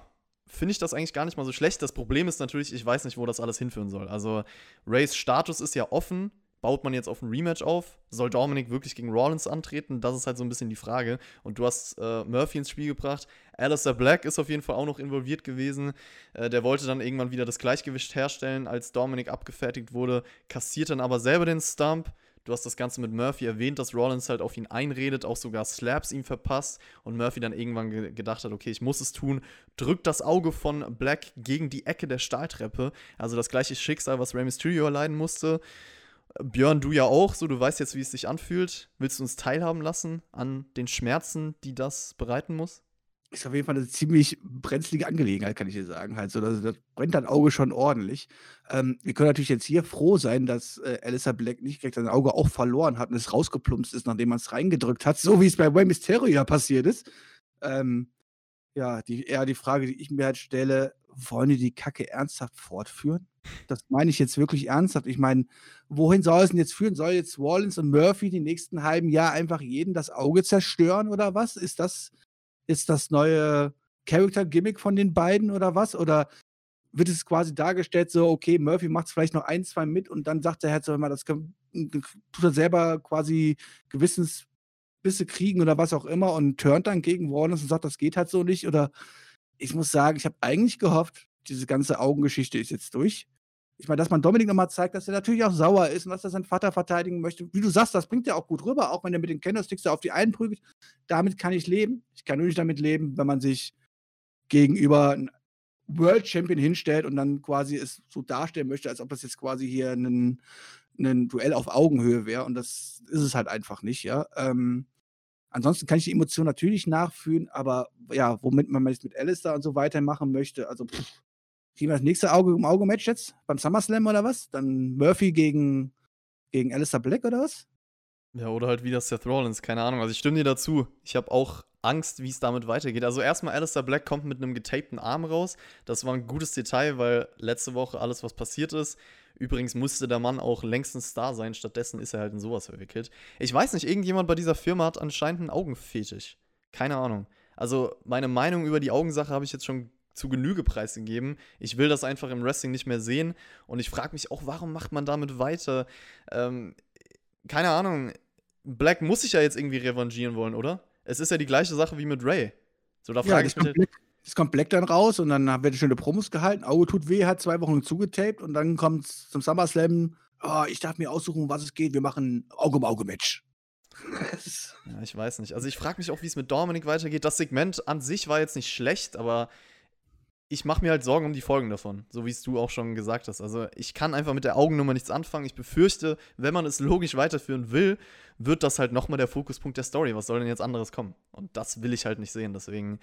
finde ich das eigentlich gar nicht mal so schlecht. Das Problem ist natürlich, ich weiß nicht, wo das alles hinführen soll. Also, Rays Status ist ja offen baut man jetzt auf ein Rematch auf? Soll Dominic wirklich gegen Rollins antreten? Das ist halt so ein bisschen die Frage. Und du hast äh, Murphy ins Spiel gebracht. Alistair Black ist auf jeden Fall auch noch involviert gewesen. Äh, der wollte dann irgendwann wieder das Gleichgewicht herstellen, als Dominic abgefertigt wurde, kassiert dann aber selber den Stump. Du hast das Ganze mit Murphy erwähnt, dass Rollins halt auf ihn einredet, auch sogar Slaps ihm verpasst und Murphy dann irgendwann ge gedacht hat, okay, ich muss es tun, drückt das Auge von Black gegen die Ecke der Stahltreppe. Also das gleiche Schicksal, was Rey Mysterio erleiden musste. Björn, du ja auch, so du weißt jetzt, wie es sich anfühlt. Willst du uns teilhaben lassen an den Schmerzen, die das bereiten muss? Ist auf jeden Fall eine ziemlich brenzlige Angelegenheit, kann ich dir sagen. Halt das, das brennt dein Auge schon ordentlich. Ähm, wir können natürlich jetzt hier froh sein, dass äh, Alyssa Black nicht direkt sein Auge auch verloren hat und es rausgeplumpst ist, nachdem man es reingedrückt hat, so wie es bei Rey Mysterio ja passiert ist. Ähm, ja, die, eher die Frage, die ich mir halt stelle, wollen die die Kacke ernsthaft fortführen? Das meine ich jetzt wirklich ernsthaft. Ich meine, wohin soll es denn jetzt führen? Soll jetzt Wallins und Murphy die nächsten halben Jahr einfach jeden das Auge zerstören oder was? Ist das, ist das neue Character-Gimmick von den beiden oder was? Oder wird es quasi dargestellt, so, okay, Murphy macht es vielleicht noch ein, zwei mit und dann sagt der Herr so immer, das kann, tut er selber quasi Gewissensbisse kriegen oder was auch immer und turnt dann gegen Wallins und sagt, das geht halt so nicht. Oder ich muss sagen, ich habe eigentlich gehofft, diese ganze Augengeschichte ist jetzt durch. Ich meine, dass man Dominik nochmal zeigt, dass er natürlich auch sauer ist und dass er seinen Vater verteidigen möchte. Wie du sagst, das bringt ja auch gut rüber, auch wenn er mit den Candlesticks da auf die einen prügelt. Damit kann ich leben. Ich kann nur nicht damit leben, wenn man sich gegenüber einem World Champion hinstellt und dann quasi es so darstellen möchte, als ob das jetzt quasi hier ein, ein Duell auf Augenhöhe wäre. Und das ist es halt einfach nicht, ja. Ähm, ansonsten kann ich die Emotion natürlich nachfühlen, aber ja, womit man jetzt mit Alistair und so weitermachen möchte, also pff, Kriegen wir das nächste Auge um Auge Match jetzt beim SummerSlam oder was? Dann Murphy gegen, gegen Alistair Black oder was? Ja, oder halt wieder Seth Rollins, keine Ahnung. Also ich stimme dir dazu. Ich habe auch Angst, wie es damit weitergeht. Also erstmal Alistair Black kommt mit einem getapten Arm raus. Das war ein gutes Detail, weil letzte Woche alles, was passiert ist. Übrigens musste der Mann auch längstens Star sein, stattdessen ist er halt in sowas verwickelt. Ich weiß nicht, irgendjemand bei dieser Firma hat anscheinend einen Augenfetisch. Keine Ahnung. Also meine Meinung über die Augensache habe ich jetzt schon zu Genüge preisgegeben. Ich will das einfach im Wrestling nicht mehr sehen. Und ich frage mich auch, warum macht man damit weiter? Ähm, keine Ahnung. Black muss sich ja jetzt irgendwie revanchieren wollen, oder? Es ist ja die gleiche Sache wie mit Ray. So, da frage ja, ich mich. Black, es kommt Black dann raus und dann werden schöne Promos gehalten. Auge tut weh, hat zwei Wochen zugetaped und dann kommt zum SummerSlam. Oh, ich darf mir aussuchen, was es geht. Wir machen Auge-um-Auge-Match. ja, ich weiß nicht. Also ich frage mich auch, wie es mit Dominic weitergeht. Das Segment an sich war jetzt nicht schlecht, aber ich mache mir halt Sorgen um die Folgen davon, so wie es du auch schon gesagt hast. Also ich kann einfach mit der Augennummer nichts anfangen. Ich befürchte, wenn man es logisch weiterführen will, wird das halt nochmal der Fokuspunkt der Story. Was soll denn jetzt anderes kommen? Und das will ich halt nicht sehen. Deswegen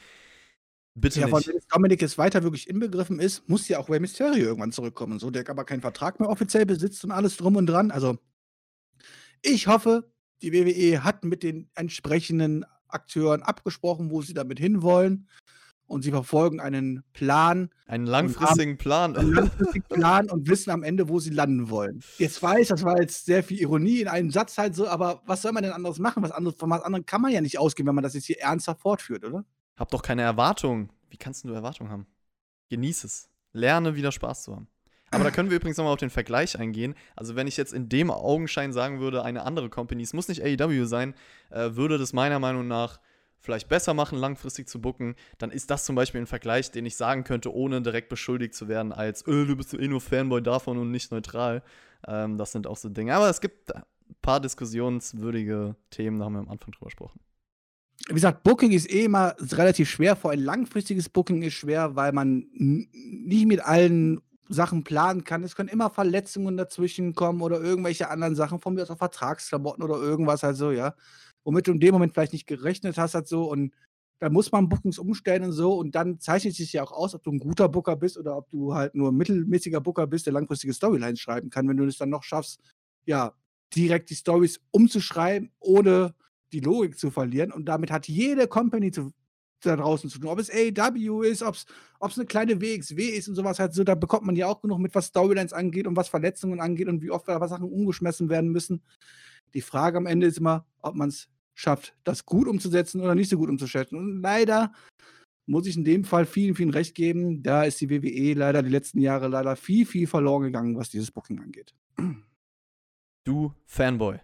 bitte ja, nicht. Ja, wenn Dominik jetzt weiter wirklich inbegriffen ist, muss ja auch Rey Mysterio irgendwann zurückkommen. So, der aber keinen Vertrag mehr offiziell besitzt und alles drum und dran. Also ich hoffe, die WWE hat mit den entsprechenden Akteuren abgesprochen, wo sie damit hinwollen und sie verfolgen einen Plan. Einen langfristigen Plan. Einen langfristigen Plan und wissen am Ende, wo sie landen wollen. Jetzt weiß, das war jetzt sehr viel Ironie in einem Satz halt so, aber was soll man denn anderes machen? Was anderes, von was anderem kann man ja nicht ausgehen, wenn man das jetzt hier ernsthaft fortführt, oder? Hab doch keine Erwartungen. Wie kannst du Erwartungen haben? Genieß es. Lerne wieder Spaß zu haben. Aber da können wir übrigens nochmal auf den Vergleich eingehen. Also, wenn ich jetzt in dem Augenschein sagen würde, eine andere Company, es muss nicht AEW sein, äh, würde das meiner Meinung nach vielleicht besser machen, langfristig zu bucken, dann ist das zum Beispiel ein Vergleich, den ich sagen könnte, ohne direkt beschuldigt zu werden, als äh, du bist eh nur Fanboy davon und nicht neutral. Ähm, das sind auch so Dinge. Aber es gibt ein paar diskussionswürdige Themen, da haben wir am Anfang drüber gesprochen. Wie gesagt, Booking ist eh immer relativ schwer. Vor allem langfristiges Booking ist schwer, weil man nicht mit allen Sachen planen kann. Es können immer Verletzungen dazwischen kommen oder irgendwelche anderen Sachen, von mir aus auch Vertragsklamotten oder irgendwas halt so, ja womit du in dem Moment vielleicht nicht gerechnet hast, halt so. Und dann muss man Bookings umstellen und so. Und dann zeichnet sich ja auch aus, ob du ein guter Booker bist oder ob du halt nur ein mittelmäßiger Booker bist, der langfristige Storylines schreiben kann, wenn du es dann noch schaffst, ja, direkt die Stories umzuschreiben, ohne die Logik zu verlieren und damit hat jede Company zu, da draußen zu tun. Ob es AEW ist, ob es eine kleine WXW ist und sowas halt so, da bekommt man ja auch genug mit, was Storylines angeht und was Verletzungen angeht und wie oft da Sachen umgeschmissen werden müssen. Die Frage am Ende ist immer, ob man es schafft, das gut umzusetzen oder nicht so gut umzusetzen. Und leider muss ich in dem Fall vielen, vielen recht geben. Da ist die WWE leider die letzten Jahre leider viel, viel verloren gegangen, was dieses Booking angeht. Du Fanboy.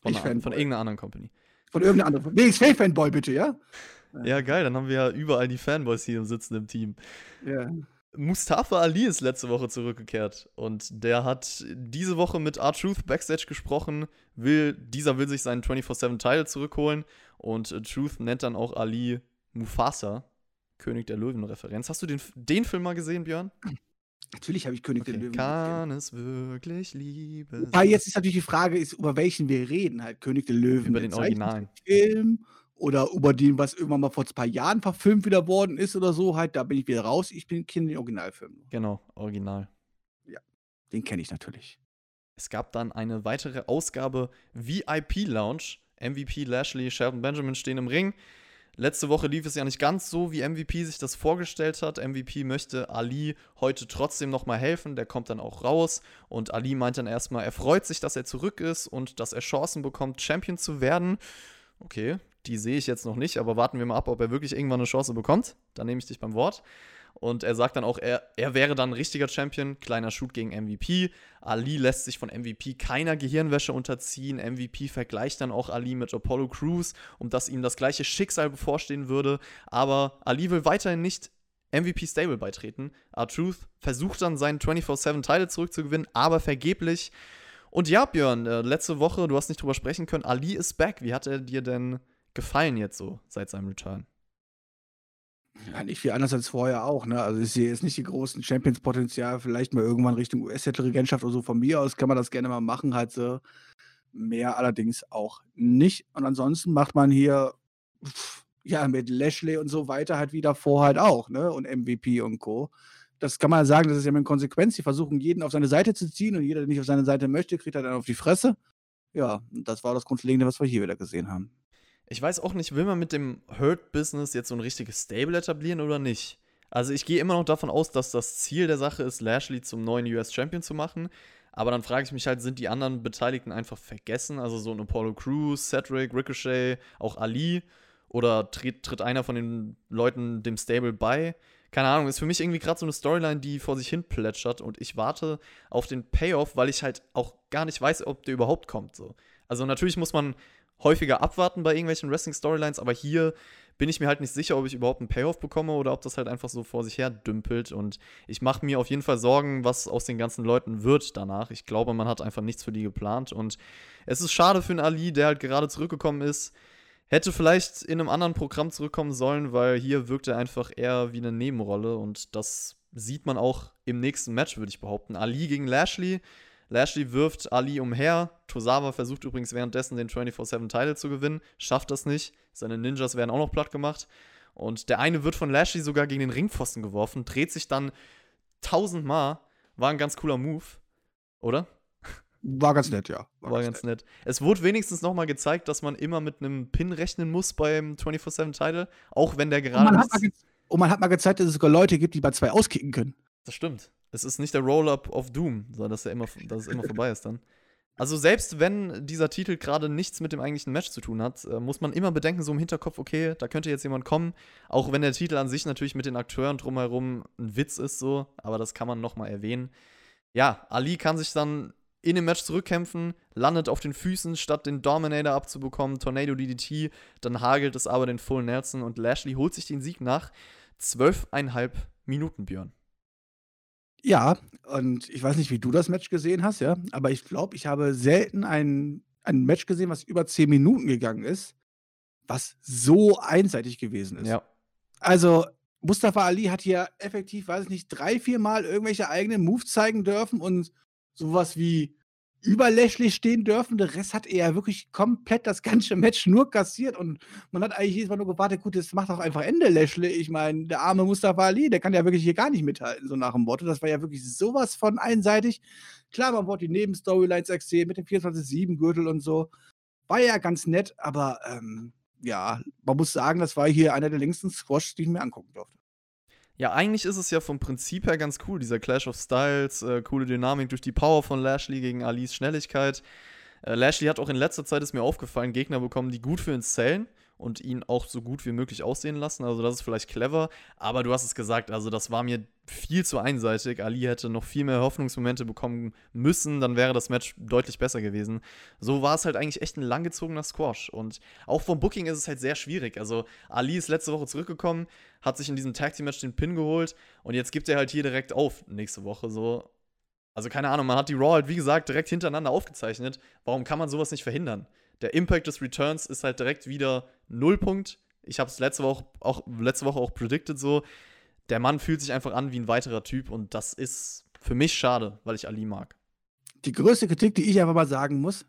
Von, Ich einer, Fanboy. von irgendeiner anderen Company. Von irgendeiner anderen. WXW-Fanboy, bitte, ja? Ja, geil, dann haben wir ja überall die Fanboys hier sitzen im Team. Ja. Mustafa Ali ist letzte Woche zurückgekehrt und der hat diese Woche mit R-Truth Backstage gesprochen. Will, dieser will sich seinen 24-7-Title zurückholen und Truth nennt dann auch Ali Mufasa, König der Löwen-Referenz. Hast du den, den Film mal gesehen, Björn? Natürlich habe ich König der Okay. Löwen. Kann es wirklich Liebe Wobei jetzt ist natürlich die Frage, ist, über welchen wir reden. Halt König der Löwen. Über der den Originalen. Zeichentrickfilm oder über den, was irgendwann mal vor paar Jahren verfilmt wieder worden ist oder so. Halt, da bin ich wieder raus. Ich bin kenne den Originalfilm. Genau, original. Den kenne ich natürlich. Es gab dann eine weitere Ausgabe VIP Lounge. MVP, Lashley, Shelton Benjamin stehen im Ring. Letzte Woche lief es ja nicht ganz so, wie MVP sich das vorgestellt hat. MVP möchte Ali heute trotzdem nochmal helfen. Der kommt dann auch raus. Und Ali meint dann erstmal, er freut sich, dass er zurück ist und dass er Chancen bekommt, Champion zu werden. Okay, die sehe ich jetzt noch nicht, aber warten wir mal ab, ob er wirklich irgendwann eine Chance bekommt. Dann nehme ich dich beim Wort. Und er sagt dann auch, er, er wäre dann ein richtiger Champion. Kleiner Shoot gegen MVP. Ali lässt sich von MVP keiner Gehirnwäsche unterziehen. MVP vergleicht dann auch Ali mit Apollo Crews, um dass ihm das gleiche Schicksal bevorstehen würde. Aber Ali will weiterhin nicht MVP Stable beitreten. R-Truth versucht dann seinen 24-7-Title zurückzugewinnen, aber vergeblich. Und ja, Björn, äh, letzte Woche, du hast nicht drüber sprechen können, Ali ist back. Wie hat er dir denn gefallen jetzt so seit seinem Return? Ja, nicht viel anders als vorher auch, ne? Also ich sehe jetzt nicht die großen Champions-Potenzial, vielleicht mal irgendwann Richtung US-Titelregentschaft oder so. Von mir aus kann man das gerne mal machen, halt so. Mehr allerdings auch nicht. Und ansonsten macht man hier, pff, ja, mit Lashley und so weiter halt wieder vor halt auch, ne? Und MVP und Co. Das kann man sagen, das ist ja mit Konsequenz. Die versuchen, jeden auf seine Seite zu ziehen und jeder, der nicht auf seine Seite möchte, kriegt halt dann auf die Fresse. Ja, das war das Grundlegende, was wir hier wieder gesehen haben. Ich weiß auch nicht, will man mit dem Hurt-Business jetzt so ein richtiges Stable etablieren oder nicht? Also ich gehe immer noch davon aus, dass das Ziel der Sache ist, Lashley zum neuen US-Champion zu machen. Aber dann frage ich mich halt, sind die anderen Beteiligten einfach vergessen? Also so ein Apollo Crews, Cedric, Ricochet, auch Ali? Oder tritt, tritt einer von den Leuten dem Stable bei? Keine Ahnung, ist für mich irgendwie gerade so eine Storyline, die vor sich hin plätschert und ich warte auf den Payoff, weil ich halt auch gar nicht weiß, ob der überhaupt kommt. So. Also natürlich muss man häufiger abwarten bei irgendwelchen Wrestling-Storylines, aber hier bin ich mir halt nicht sicher, ob ich überhaupt einen Payoff bekomme oder ob das halt einfach so vor sich her dümpelt. Und ich mache mir auf jeden Fall Sorgen, was aus den ganzen Leuten wird danach. Ich glaube, man hat einfach nichts für die geplant. Und es ist schade für einen Ali, der halt gerade zurückgekommen ist. Hätte vielleicht in einem anderen Programm zurückkommen sollen, weil hier wirkt er einfach eher wie eine Nebenrolle. Und das sieht man auch im nächsten Match, würde ich behaupten. Ali gegen Lashley. Lashley wirft Ali umher. Tosawa versucht übrigens währenddessen den 24-7-Title zu gewinnen, schafft das nicht. Seine Ninjas werden auch noch platt gemacht. Und der eine wird von Lashley sogar gegen den Ringpfosten geworfen, dreht sich dann tausendmal. War ein ganz cooler Move, oder? War ganz nett, ja. War ganz nett. Es wurde wenigstens nochmal gezeigt, dass man immer mit einem Pin rechnen muss beim 24-7-Title, auch wenn der Und gerade man, hat mal und man hat mal gezeigt, dass es sogar Leute gibt, die bei zwei auskicken können. Das stimmt. Es ist nicht der Roll-Up of Doom, sondern dass, er immer, dass es immer vorbei ist dann. Also selbst wenn dieser Titel gerade nichts mit dem eigentlichen Match zu tun hat, äh, muss man immer bedenken, so im Hinterkopf, okay, da könnte jetzt jemand kommen. Auch wenn der Titel an sich natürlich mit den Akteuren drumherum ein Witz ist, so, aber das kann man nochmal erwähnen. Ja, Ali kann sich dann in dem Match zurückkämpfen, landet auf den Füßen, statt den Dominator abzubekommen, Tornado DDT, dann hagelt es aber den Full Nelson und Lashley holt sich den Sieg nach zwölfeinhalb Minuten, Björn. Ja, und ich weiß nicht, wie du das Match gesehen hast, ja, aber ich glaube, ich habe selten ein, ein Match gesehen, was über 10 Minuten gegangen ist, was so einseitig gewesen ist. Ja. Also, Mustafa Ali hat hier effektiv, weiß ich nicht, drei, vier Mal irgendwelche eigenen Moves zeigen dürfen und sowas wie über Lashley stehen dürfen. Der Rest hat er ja wirklich komplett das ganze Match nur kassiert und man hat eigentlich jedes Mal nur gewartet, gut, jetzt macht doch einfach Ende Lashley. Ich meine, der arme Mustafa Ali, der kann ja wirklich hier gar nicht mithalten, so nach dem Motto. Das war ja wirklich sowas von einseitig. Klar, man wollte die Nebenstorylines erzählen mit dem 24-7-Gürtel und so. war ja ganz nett, aber ähm, ja, man muss sagen, das war hier einer der längsten Squash, die ich mir angucken durfte. Ja, eigentlich ist es ja vom Prinzip her ganz cool, dieser Clash of Styles, äh, coole Dynamik durch die Power von Lashley gegen Alis Schnelligkeit. Äh, Lashley hat auch in letzter Zeit, ist mir aufgefallen, Gegner bekommen, die gut für ihn zählen und ihn auch so gut wie möglich aussehen lassen. Also das ist vielleicht clever, aber du hast es gesagt, also das war mir viel zu einseitig. Ali hätte noch viel mehr Hoffnungsmomente bekommen müssen, dann wäre das Match deutlich besser gewesen. So war es halt eigentlich echt ein langgezogener Squash und auch vom Booking ist es halt sehr schwierig. Also Ali ist letzte Woche zurückgekommen, hat sich in diesem Tag Team Match den Pin geholt und jetzt gibt er halt hier direkt auf nächste Woche so. Also keine Ahnung, man hat die Raw halt wie gesagt direkt hintereinander aufgezeichnet. Warum kann man sowas nicht verhindern? Der Impact des Returns ist halt direkt wieder Nullpunkt. Ich habe es letzte Woche auch letzte Woche auch predicted so. Der Mann fühlt sich einfach an wie ein weiterer Typ und das ist für mich schade, weil ich Ali mag. Die größte Kritik, die ich einfach mal sagen muss,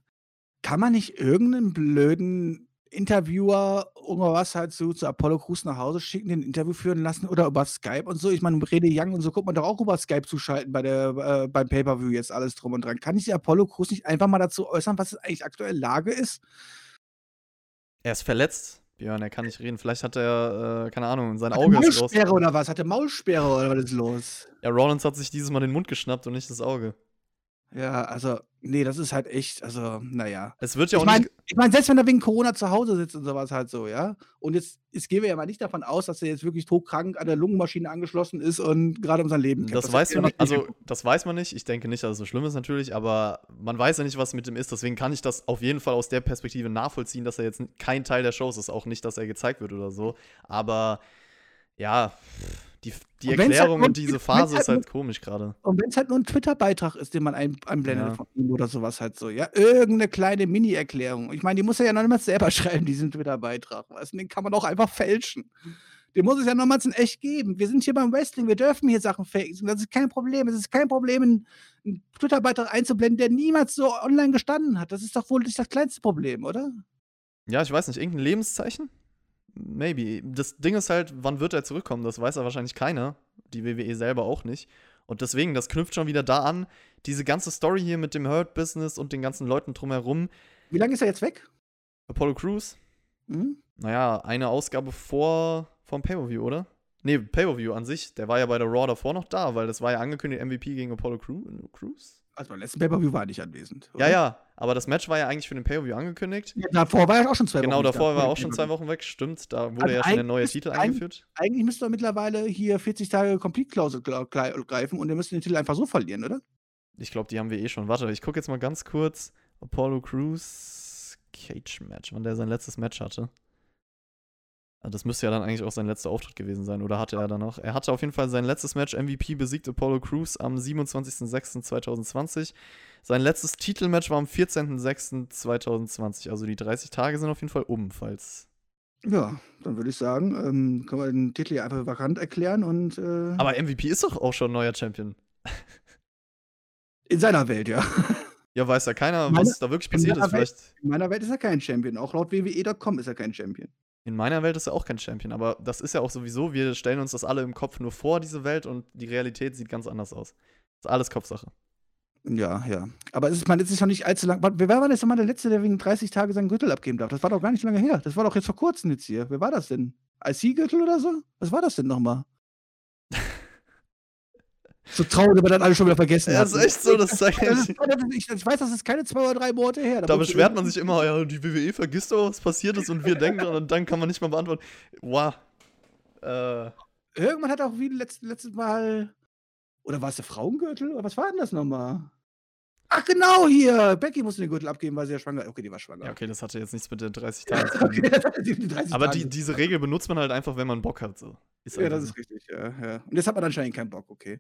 kann man nicht irgendeinen blöden Interviewer irgendwas halt so zu Apollo Crews nach Hause schicken, den Interview führen lassen oder über Skype und so. Ich meine, Rede Young und so guckt man doch auch über Skype zuschalten bei der, äh, beim Pay-Per-View jetzt alles drum und dran. Kann ich die Apollo Crews nicht einfach mal dazu äußern, was eigentlich aktuell Lage ist? Er ist verletzt. Björn, er kann nicht reden. Vielleicht hat er, äh, keine Ahnung, sein Auge ist raus. Maulsperre oder was? Hat er Maulsperre oder was ist los? Ja, Rollins hat sich dieses Mal den Mund geschnappt und nicht das Auge. Ja, also, nee, das ist halt echt, also, naja. Es wird ja auch ich mein, nicht. Ich meine, selbst wenn er wegen Corona zu Hause sitzt und sowas halt so, ja. Und jetzt, jetzt gehen wir ja mal nicht davon aus, dass er jetzt wirklich todkrank an der Lungenmaschine angeschlossen ist und gerade um sein Leben kämpft. Das, das weiß man nicht, also, das weiß man nicht. Ich denke nicht, dass es so schlimm ist natürlich, aber man weiß ja nicht, was mit ihm ist. Deswegen kann ich das auf jeden Fall aus der Perspektive nachvollziehen, dass er jetzt kein Teil der Shows ist. Auch nicht, dass er gezeigt wird oder so. Aber, ja. Pff die, die und Erklärung halt und diese Phase halt ist halt komisch gerade. Und wenn es halt nur ein Twitter-Beitrag ist, den man ein, einblendet ja. von ihm oder sowas halt so, ja, irgendeine kleine Mini-Erklärung. Ich meine, die muss er ja noch niemals selber schreiben, diesen Twitter-Beitrag. Weißt? Den kann man auch einfach fälschen. Den muss es ja nochmals in echt geben. Wir sind hier beim Wrestling, wir dürfen hier Sachen faken. Das ist kein Problem. Es ist kein Problem, einen, einen Twitter-Beitrag einzublenden, der niemals so online gestanden hat. Das ist doch wohl nicht das kleinste Problem, oder? Ja, ich weiß nicht, irgendein Lebenszeichen? Maybe. Das Ding ist halt, wann wird er zurückkommen? Das weiß ja wahrscheinlich keiner. Die WWE selber auch nicht. Und deswegen, das knüpft schon wieder da an. Diese ganze Story hier mit dem Hurt-Business und den ganzen Leuten drumherum. Wie lange ist er jetzt weg? Apollo Crews? Mhm. Naja, eine Ausgabe vor vom Pay-Per-View, oder? Nee, Pay-Per-View an sich. Der war ja bei der Raw davor noch da, weil das war ja angekündigt MVP gegen Apollo Crews. Also beim letzten Pay-Per-View war er nicht anwesend. Oder? Ja, ja, aber das Match war ja eigentlich für den Pay-Per-View angekündigt. Ja, davor war er auch schon zwei genau, Wochen weg. Genau, davor war er auch schon zwei Wochen weg, stimmt. Da wurde also ja schon der neue Titel eingeführt. Eigentlich müsste er mittlerweile hier 40 Tage Complete-Klausel greifen und er müsste den Titel einfach so verlieren, oder? Ich glaube, die haben wir eh schon. Warte, ich gucke jetzt mal ganz kurz. Apollo Crews Cage Match, wann der sein letztes Match hatte. Das müsste ja dann eigentlich auch sein letzter Auftritt gewesen sein. Oder hatte er dann noch? Er hatte auf jeden Fall sein letztes Match MVP besiegt Apollo Crews am 27.06.2020. Sein letztes Titelmatch war am 14.06.2020. Also die 30 Tage sind auf jeden Fall um, falls. Ja, dann würde ich sagen, ähm, können wir den Titel ja einfach vakant erklären und. Äh Aber MVP ist doch auch schon neuer Champion. In seiner Welt, ja. Ja, weiß ja keiner, meine, was da wirklich passiert ist. Welt, in meiner Welt ist er kein Champion. Auch laut WWE.com ist er kein Champion. In meiner Welt ist er auch kein Champion, aber das ist ja auch sowieso, wir stellen uns das alle im Kopf nur vor, diese Welt, und die Realität sieht ganz anders aus. Das ist alles Kopfsache. Ja, ja. Aber es ist, man, es ist noch nicht allzu lang. Wer war denn jetzt nochmal der Letzte, der wegen 30 Tage seinen Gürtel abgeben darf? Das war doch gar nicht lange her. Das war doch jetzt vor kurzem jetzt hier. Wer war das denn? IC-Gürtel oder so? Was war das denn nochmal? So traurig, aber dann alle schon wieder vergessen Ja, das ist echt so, das zeigt ich, ich weiß, das ist keine zwei oder drei Monate her. Da, da beschwert man sich immer, ja, die WWE vergisst doch, was passiert ist und wir denken und dann kann man nicht mal beantworten. Wow. Äh. Irgendwann hat auch wie letztes, letztes Mal. Oder war es der Frauengürtel? Oder was war denn das nochmal? Ach genau, hier. Becky musste den Gürtel abgeben, weil sie ja schwanger Okay, die war schwanger. Ja, okay, das hatte jetzt nichts mit den 30 Tagen zu tun. Aber die, diese Regel benutzt man halt einfach, wenn man Bock hat. So. ja, das ist richtig, ja, ja. Und jetzt hat man anscheinend keinen Bock, okay.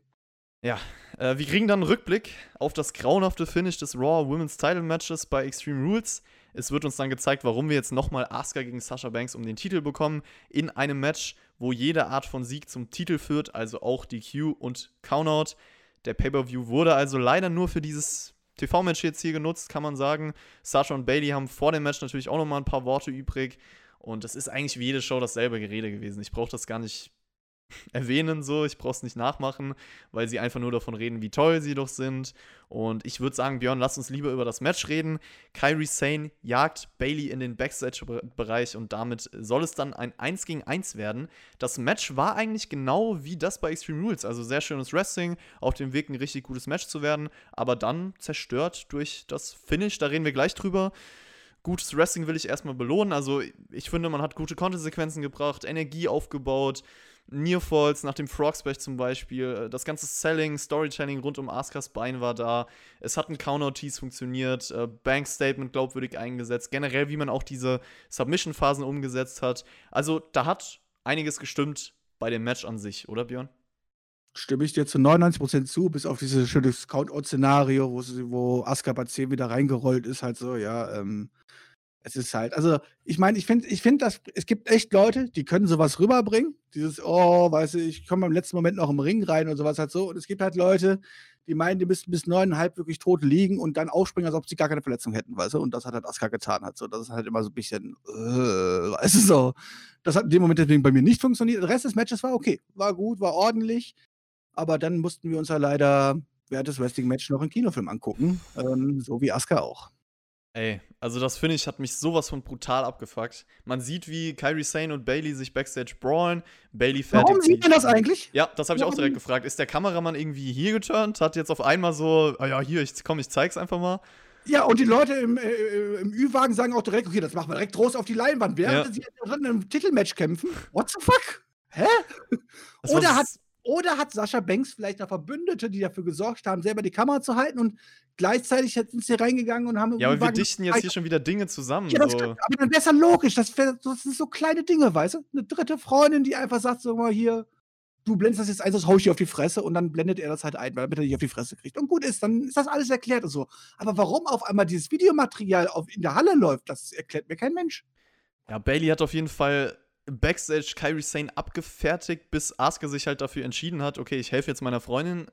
Ja, äh, wir kriegen dann einen Rückblick auf das grauenhafte Finish des Raw Women's Title Matches bei Extreme Rules. Es wird uns dann gezeigt, warum wir jetzt nochmal Asuka gegen Sasha Banks um den Titel bekommen. In einem Match, wo jede Art von Sieg zum Titel führt, also auch DQ und Countout. Der Pay-Per-View wurde also leider nur für dieses TV-Match jetzt hier genutzt, kann man sagen. Sasha und Bailey haben vor dem Match natürlich auch nochmal ein paar Worte übrig. Und es ist eigentlich wie jede Show dasselbe Gerede gewesen. Ich brauche das gar nicht erwähnen, so. Ich brauche es nicht nachmachen, weil sie einfach nur davon reden, wie toll sie doch sind. Und ich würde sagen, Björn, lass uns lieber über das Match reden. Kyrie Sane jagt Bailey in den Backstage-Bereich und damit soll es dann ein 1 gegen 1 werden. Das Match war eigentlich genau wie das bei Extreme Rules. Also sehr schönes Wrestling, auf dem Weg ein richtig gutes Match zu werden, aber dann zerstört durch das Finish. Da reden wir gleich drüber gutes Wrestling will ich erstmal belohnen. Also ich finde, man hat gute Content-Sequenzen gebracht, Energie aufgebaut, Nearfalls nach dem Frog Splash zum Beispiel. Das ganze Selling, Storytelling rund um Askas Bein war da. Es hat ein Counter-Tease funktioniert, äh, Bank Statement glaubwürdig eingesetzt. Generell, wie man auch diese Submission-Phasen umgesetzt hat. Also da hat einiges gestimmt bei dem Match an sich, oder Björn? Stimme ich dir zu 99% zu, bis auf dieses schöne Count-Out-Szenario, wo, wo Asuka bei 10 wieder reingerollt ist, halt so, ja, ähm, es ist halt, also ich meine, ich finde, ich finde, es gibt echt Leute, die können sowas rüberbringen. Dieses, oh, weißt du, ich komme im letzten Moment noch im Ring rein und sowas halt so. Und es gibt halt Leute, die meinen, die müssten bis neuneinhalb wirklich tot liegen und dann aufspringen, als ob sie gar keine Verletzung hätten, weißt du? Und das hat halt Asuka getan hat. So, das ist halt immer so ein bisschen, äh, weißt du so. Das hat in dem Moment deswegen bei mir nicht funktioniert. Der Rest des Matches war okay, war gut, war ordentlich. Aber dann mussten wir uns ja leider während des Wrestling-Matches noch einen Kinofilm angucken. Ähm, so wie Asuka auch. Ey, also das finde ich hat mich sowas von brutal abgefuckt. Man sieht, wie Kyrie Sane und Bailey sich backstage brawlen. Bailey fertig. Warum sieht man das eigentlich? Ja, das habe ich auch direkt gefragt. Ist der Kameramann irgendwie hier geturnt? Hat jetzt auf einmal so, ah ja, hier, ich komm, ich zeig's einfach mal. Ja, und die Leute im, äh, im Ü-Wagen sagen auch direkt, okay, das machen wir direkt groß auf die Leinwand, während ja. sie in einem Titelmatch kämpfen. What the fuck? Hä? Oder hat oder hat Sascha Banks vielleicht noch Verbündete, die dafür gesorgt haben, selber die Kamera zu halten und gleichzeitig sind sie reingegangen und haben. Ja, aber wir dichten jetzt hier schon wieder Dinge zusammen. Ja, das so. kann, aber dann wäre es ja logisch. Das, wär, das sind so kleine Dinge, weißt du? Eine dritte Freundin, die einfach sagt, so mal hier, du blendest das jetzt ein, sonst hau ich dir auf die Fresse und dann blendet er das halt ein, damit er nicht auf die Fresse kriegt. Und gut ist, dann ist das alles erklärt und so. Aber warum auf einmal dieses Videomaterial auf, in der Halle läuft, das erklärt mir kein Mensch. Ja, Bailey hat auf jeden Fall Backstage Kyrie Sane abgefertigt, bis Asuka sich halt dafür entschieden hat, okay, ich helfe jetzt meiner Freundin,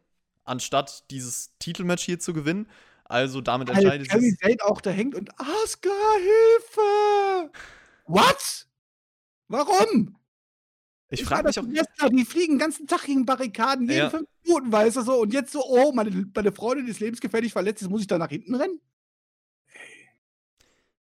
anstatt dieses Titelmatch hier zu gewinnen. Also damit Weil entscheidet sich. Kyrie Sane auch da hängt und Asuka, Hilfe! What? Warum? Ich frage mich auch. Wrestler, die fliegen den ganzen Tag gegen Barrikaden, jeden ja. fünf Minuten, weißt du so. Und jetzt so, oh, meine, meine Freundin ist lebensgefährlich verletzt, jetzt muss ich da nach hinten rennen?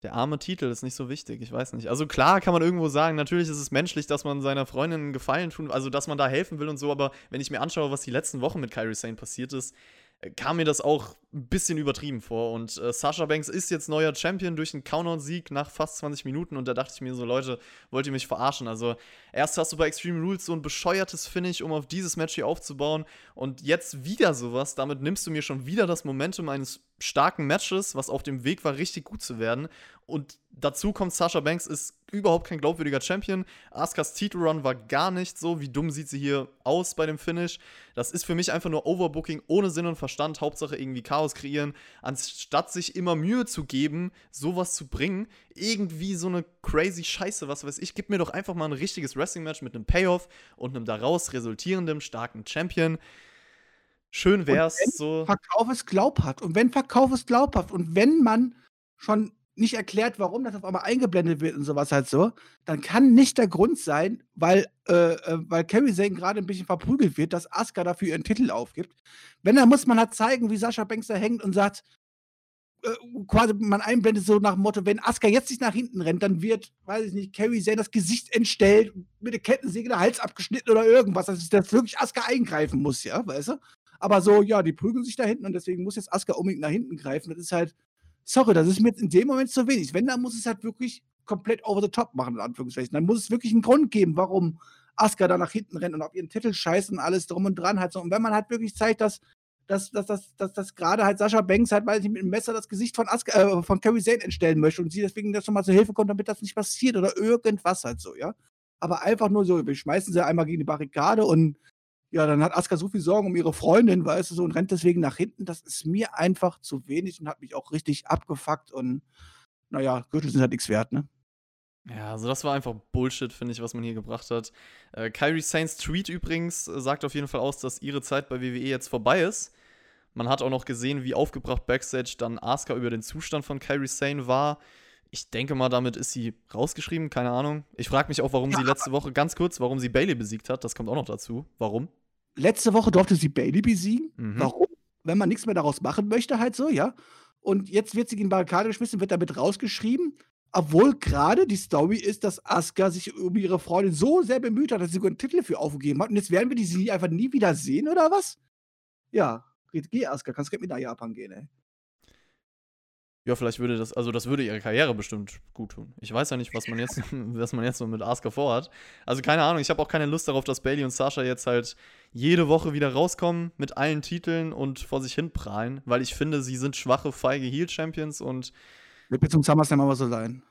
Der arme Titel ist nicht so wichtig, ich weiß nicht. Also klar kann man irgendwo sagen, natürlich ist es menschlich, dass man seiner Freundin einen Gefallen tun, also dass man da helfen will und so, aber wenn ich mir anschaue, was die letzten Wochen mit Kyrie Sane passiert ist, äh, kam mir das auch ein bisschen übertrieben vor. Und äh, Sasha Banks ist jetzt neuer Champion durch einen Countdown-Sieg nach fast 20 Minuten. Und da dachte ich mir so, Leute, wollt ihr mich verarschen? Also, erst hast du bei Extreme Rules so ein bescheuertes Finish, um auf dieses Match hier aufzubauen. Und jetzt wieder sowas. Damit nimmst du mir schon wieder das Momentum eines starken Matches, was auf dem Weg war, richtig gut zu werden. Und dazu kommt, Sasha Banks ist überhaupt kein glaubwürdiger Champion. Askas Titelrun war gar nicht so. Wie dumm sieht sie hier aus bei dem Finish? Das ist für mich einfach nur Overbooking ohne Sinn und Verstand. Hauptsache irgendwie Chaos kreieren. Anstatt sich immer Mühe zu geben, sowas zu bringen, irgendwie so eine crazy Scheiße, was weiß ich. Gib mir doch einfach mal ein richtiges Wrestling-Match mit einem Payoff und einem daraus resultierenden starken Champion. Schön wär's wenn so. Verkauf ist glaubhaft. Und wenn Verkauf ist glaubhaft und wenn man schon nicht erklärt, warum das auf einmal eingeblendet wird und sowas halt so, dann kann nicht der Grund sein, weil, äh, äh, weil Kerry Zane gerade ein bisschen verprügelt wird, dass Asuka dafür ihren Titel aufgibt. Wenn, dann muss man halt zeigen, wie Sascha Banks da hängt und sagt, äh, quasi man einblendet so nach dem Motto, wenn Asuka jetzt nicht nach hinten rennt, dann wird, weiß ich nicht, Kerry Zane das Gesicht entstellt, mit der Kettensäge der Hals abgeschnitten oder irgendwas, dass, dass wirklich Asuka eingreifen muss, ja, weißt du? Aber so, ja, die prügeln sich da hinten und deswegen muss jetzt Asuka unbedingt nach hinten greifen. Das ist halt, sorry, das ist mir jetzt in dem Moment zu wenig. Wenn, dann muss es halt wirklich komplett over the top machen, in Anführungszeichen. Dann muss es wirklich einen Grund geben, warum Asuka da nach hinten rennt und auf ihren Titel scheißen und alles drum und dran hat. So. Und wenn man halt wirklich zeigt, dass dass, dass, dass, dass, dass gerade halt Sascha Banks halt, weil sie mit dem Messer das Gesicht von, Asuka, äh, von Carrie Zane entstellen möchte und sie deswegen das nochmal zur Hilfe kommt, damit das nicht passiert oder irgendwas halt so, ja. Aber einfach nur so, wir schmeißen sie einmal gegen die Barrikade und ja, dann hat Asuka so viel Sorgen um ihre Freundin, weißt du so, und rennt deswegen nach hinten. Das ist mir einfach zu wenig und hat mich auch richtig abgefuckt. Und naja, Gürtel sind halt nichts wert, ne? Ja, also das war einfach Bullshit, finde ich, was man hier gebracht hat. Äh, Kyrie Saints Tweet übrigens äh, sagt auf jeden Fall aus, dass ihre Zeit bei WWE jetzt vorbei ist. Man hat auch noch gesehen, wie aufgebracht Backstage dann Asuka über den Zustand von Kyrie Sane war ich denke mal, damit ist sie rausgeschrieben, keine Ahnung. Ich frage mich auch, warum ja, sie letzte Woche, ganz kurz, warum sie Bailey besiegt hat. Das kommt auch noch dazu. Warum? Letzte Woche durfte sie Bailey besiegen. Mhm. Warum? Wenn man nichts mehr daraus machen möchte, halt so, ja. Und jetzt wird sie in Barrikade geschmissen, wird damit rausgeschrieben. Obwohl gerade die Story ist, dass Asuka sich um ihre Freundin so sehr bemüht hat, dass sie sogar einen Titel für aufgegeben hat. Und jetzt werden wir die sie einfach nie wieder sehen, oder was? Ja, geh Asuka, kannst du mit nach Japan gehen, ey. Ja, vielleicht würde das, also das würde ihre Karriere bestimmt gut tun. Ich weiß ja nicht, was man jetzt, was man jetzt so mit Asuka vorhat. Also keine Ahnung, ich habe auch keine Lust darauf, dass Bailey und Sasha jetzt halt jede Woche wieder rauskommen mit allen Titeln und vor sich hin prahlen, weil ich finde, sie sind schwache, feige Heel-Champions und. Wird bis zum SummerSlam aber so sein.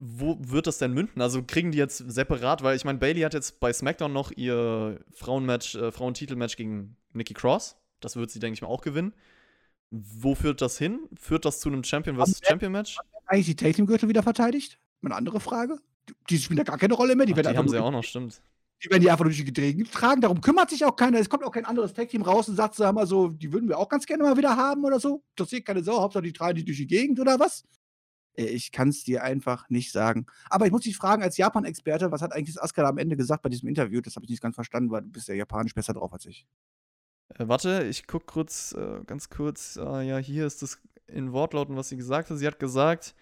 Wo wird das denn münden? Also kriegen die jetzt separat, weil ich meine, Bailey hat jetzt bei SmackDown noch ihr Frauenmatch, äh, Frauentitelmatch gegen Nikki Cross. Das wird sie, denke ich mal, auch gewinnen. Wo führt das hin? Führt das zu einem Champion vs. Champion Match? Eigentlich die Tag Team Gürtel wieder verteidigt? Eine andere Frage. Die spielen da gar keine Rolle mehr. Die, Ach, die haben sie auch noch, stimmt. Die werden die einfach durch die Gedränge tragen. Darum kümmert sich auch keiner. Es kommt auch kein anderes Tag Team raus und sagt, sag mal so, die würden wir auch ganz gerne mal wieder haben oder so. Das sieht keine Sau. Hauptsache, die tragen die durch die Gegend oder was? Äh, ich kann es dir einfach nicht sagen. Aber ich muss dich fragen, als Japan-Experte, was hat eigentlich das Asuka am Ende gesagt bei diesem Interview? Das habe ich nicht ganz verstanden, weil du bist ja japanisch besser drauf als ich. Äh, warte, ich gucke kurz, äh, ganz kurz. Äh, ja, hier ist das in Wortlauten, was sie gesagt hat. Sie hat gesagt: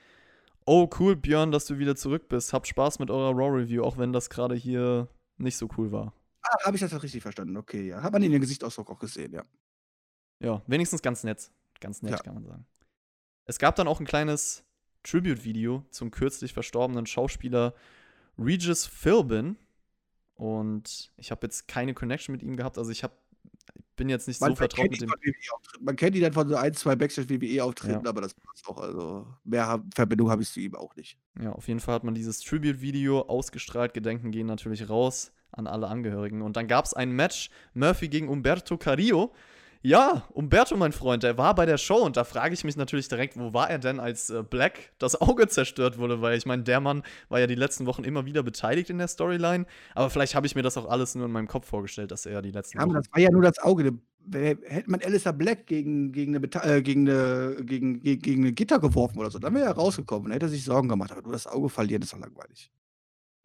Oh, cool, Björn, dass du wieder zurück bist. Habt Spaß mit eurer Raw-Review, auch wenn das gerade hier nicht so cool war. Ah, habe ich das richtig verstanden? Okay, ja. Hat man in den Gesichtsausdruck auch gesehen, ja. Ja, wenigstens ganz nett. Ganz nett, ja. kann man sagen. Es gab dann auch ein kleines Tribute-Video zum kürzlich verstorbenen Schauspieler Regis Philbin. Und ich habe jetzt keine Connection mit ihm gehabt. Also ich habe bin jetzt nicht man so vertraut mit dem. E man kennt ihn dann von so ein, zwei Backstage-WWE-Auftritten, ja. aber das passt auch. Also mehr Verbindung habe ich zu ihm auch nicht. Ja, auf jeden Fall hat man dieses Tribute-Video ausgestrahlt. Gedenken gehen natürlich raus an alle Angehörigen. Und dann gab es ein Match: Murphy gegen Umberto Carrillo. Ja, Umberto, mein Freund, der war bei der Show und da frage ich mich natürlich direkt, wo war er denn, als äh, Black das Auge zerstört wurde? Weil ich meine, der Mann war ja die letzten Wochen immer wieder beteiligt in der Storyline, aber vielleicht habe ich mir das auch alles nur in meinem Kopf vorgestellt, dass er die letzten ja, Wochen. das war ja nur das Auge. Hätte man Alistair Black gegen, gegen, eine, äh, gegen, eine, gegen, gegen, gegen eine Gitter geworfen oder so, dann wäre er rausgekommen und hätte sich Sorgen gemacht. Aber nur das Auge verlieren ist doch langweilig.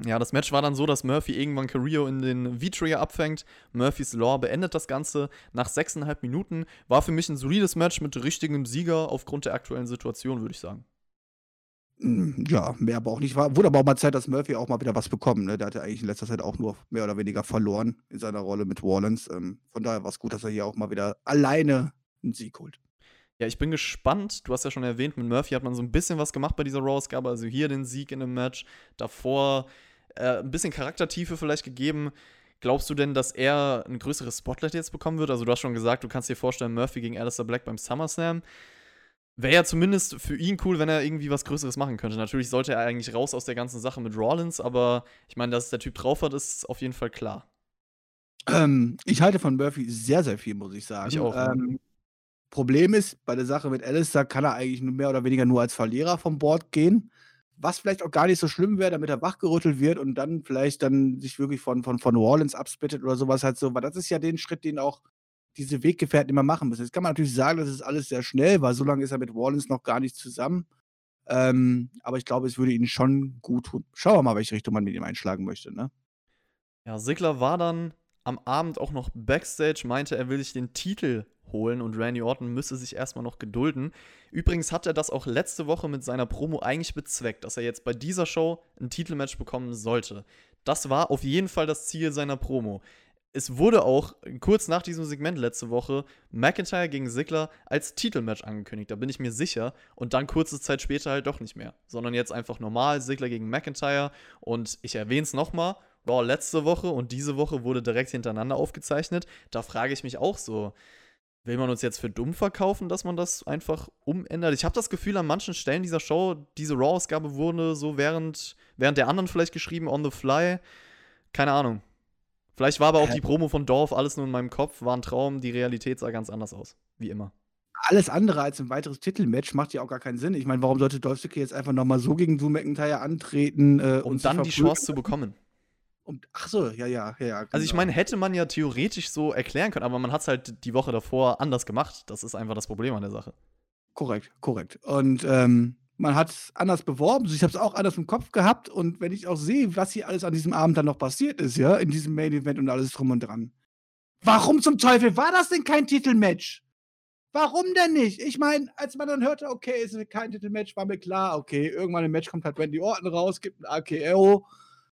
Ja, das Match war dann so, dass Murphy irgendwann Carrillo in den V-Trigger abfängt. Murphys Law beendet das Ganze nach sechseinhalb Minuten. War für mich ein solides Match mit richtigem Sieger aufgrund der aktuellen Situation, würde ich sagen. Hm, ja, mehr aber auch nicht. War, wurde aber auch mal Zeit, dass Murphy auch mal wieder was bekommt. Ne? Der hatte eigentlich in letzter Zeit auch nur mehr oder weniger verloren in seiner Rolle mit Wallens. Ähm, von daher war es gut, dass er hier auch mal wieder alleine einen Sieg holt. Ja, ich bin gespannt. Du hast ja schon erwähnt, mit Murphy hat man so ein bisschen was gemacht bei dieser Raw-Ausgabe. Also hier den Sieg in dem Match. Davor äh, ein bisschen Charaktertiefe vielleicht gegeben. Glaubst du denn, dass er ein größeres Spotlight jetzt bekommen wird? Also, du hast schon gesagt, du kannst dir vorstellen, Murphy gegen Alistair Black beim SummerSlam. Wäre ja zumindest für ihn cool, wenn er irgendwie was Größeres machen könnte. Natürlich sollte er eigentlich raus aus der ganzen Sache mit Rollins, aber ich meine, dass der Typ drauf hat, ist auf jeden Fall klar. Ähm, ich halte von Murphy sehr, sehr viel, muss ich sagen. Ich auch. Ähm, Problem ist, bei der Sache mit Alistair kann er eigentlich nur mehr oder weniger nur als Verlierer vom Board gehen was vielleicht auch gar nicht so schlimm wäre, damit er wachgerüttelt wird und dann vielleicht dann sich wirklich von, von, von Orleans absplittet oder sowas halt so, weil das ist ja den Schritt, den auch diese Weggefährten immer machen müssen. Jetzt kann man natürlich sagen, das ist alles sehr schnell, weil so lange ist er mit Orleans noch gar nicht zusammen. Ähm, aber ich glaube, es würde ihn schon gut tun. Schauen wir mal, welche Richtung man mit ihm einschlagen möchte, ne? Ja, Sigler war dann am Abend auch noch Backstage, meinte, er will sich den Titel holen und Randy Orton müsse sich erstmal noch gedulden. Übrigens hat er das auch letzte Woche mit seiner Promo eigentlich bezweckt, dass er jetzt bei dieser Show ein Titelmatch bekommen sollte. Das war auf jeden Fall das Ziel seiner Promo. Es wurde auch kurz nach diesem Segment letzte Woche McIntyre gegen Ziggler als Titelmatch angekündigt, da bin ich mir sicher. Und dann kurze Zeit später halt doch nicht mehr, sondern jetzt einfach normal Ziggler gegen McIntyre. Und ich erwähne es nochmal, Raw letzte Woche und diese Woche wurde direkt hintereinander aufgezeichnet. Da frage ich mich auch so, Will man uns jetzt für dumm verkaufen, dass man das einfach umändert? Ich habe das Gefühl, an manchen Stellen dieser Show, diese Raw-Ausgabe wurde so während, während der anderen vielleicht geschrieben, on the fly. Keine Ahnung. Vielleicht war aber auch die Promo von Dorf alles nur in meinem Kopf, war ein Traum, die Realität sah ganz anders aus. Wie immer. Alles andere als ein weiteres Titelmatch macht ja auch gar keinen Sinn. Ich meine, warum sollte Dolph Ziggler jetzt einfach nochmal so gegen Drew McIntyre antreten? Äh, um dann die Chance zu bekommen. Und, ach so, ja, ja, ja. Genau. Also ich meine, hätte man ja theoretisch so erklären können, aber man hat es halt die Woche davor anders gemacht. Das ist einfach das Problem an der Sache. Korrekt, korrekt. Und ähm, man hat es anders beworben. Ich habe es auch anders im Kopf gehabt. Und wenn ich auch sehe, was hier alles an diesem Abend dann noch passiert ist, ja, in diesem Main Event und alles drum und dran. Warum zum Teufel war das denn kein Titelmatch? Warum denn nicht? Ich meine, als man dann hörte, okay, es ist kein Titelmatch, war mir klar, okay, irgendwann im Match kommt halt Randy Orton raus, gibt ein AKO,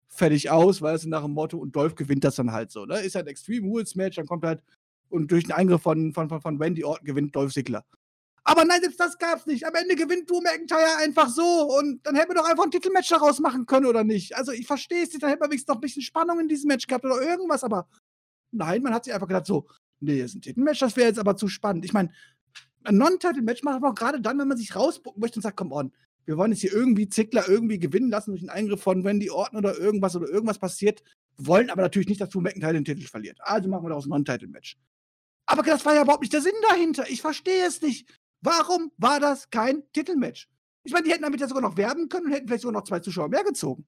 fertig aus, weil es nach dem Motto, und Dolph gewinnt das dann halt so, ne? Ist halt ein Extreme Rules Match, dann kommt halt, und durch den Eingriff von, von, von, von Randy Orton gewinnt Dolph Ziggler. Aber nein, selbst das gab's nicht. Am Ende gewinnt Drew McIntyre einfach so. Und dann hätten wir doch einfach ein Titelmatch daraus machen können, oder nicht? Also ich verstehe es nicht, dann hätte man wenigstens noch ein bisschen Spannung in diesem Match gehabt oder irgendwas, aber nein, man hat sich einfach gedacht, so, nee, das ist ein Titelmatch, das wäre jetzt aber zu spannend. Ich meine, ein Non-Title-Match macht man auch gerade dann, wenn man sich rausbucken möchte und sagt, komm on, wir wollen jetzt hier irgendwie Zickler irgendwie gewinnen lassen durch einen Eingriff von Wendy Orton oder irgendwas oder irgendwas passiert, wollen aber natürlich nicht, dass Drew McIntyre den Titel verliert. Also machen wir daraus ein Non-Title-Match. Aber das war ja überhaupt nicht der Sinn dahinter. Ich verstehe es nicht. Warum war das kein Titelmatch? Ich meine, die hätten damit ja sogar noch werben können und hätten vielleicht sogar noch zwei Zuschauer mehr gezogen.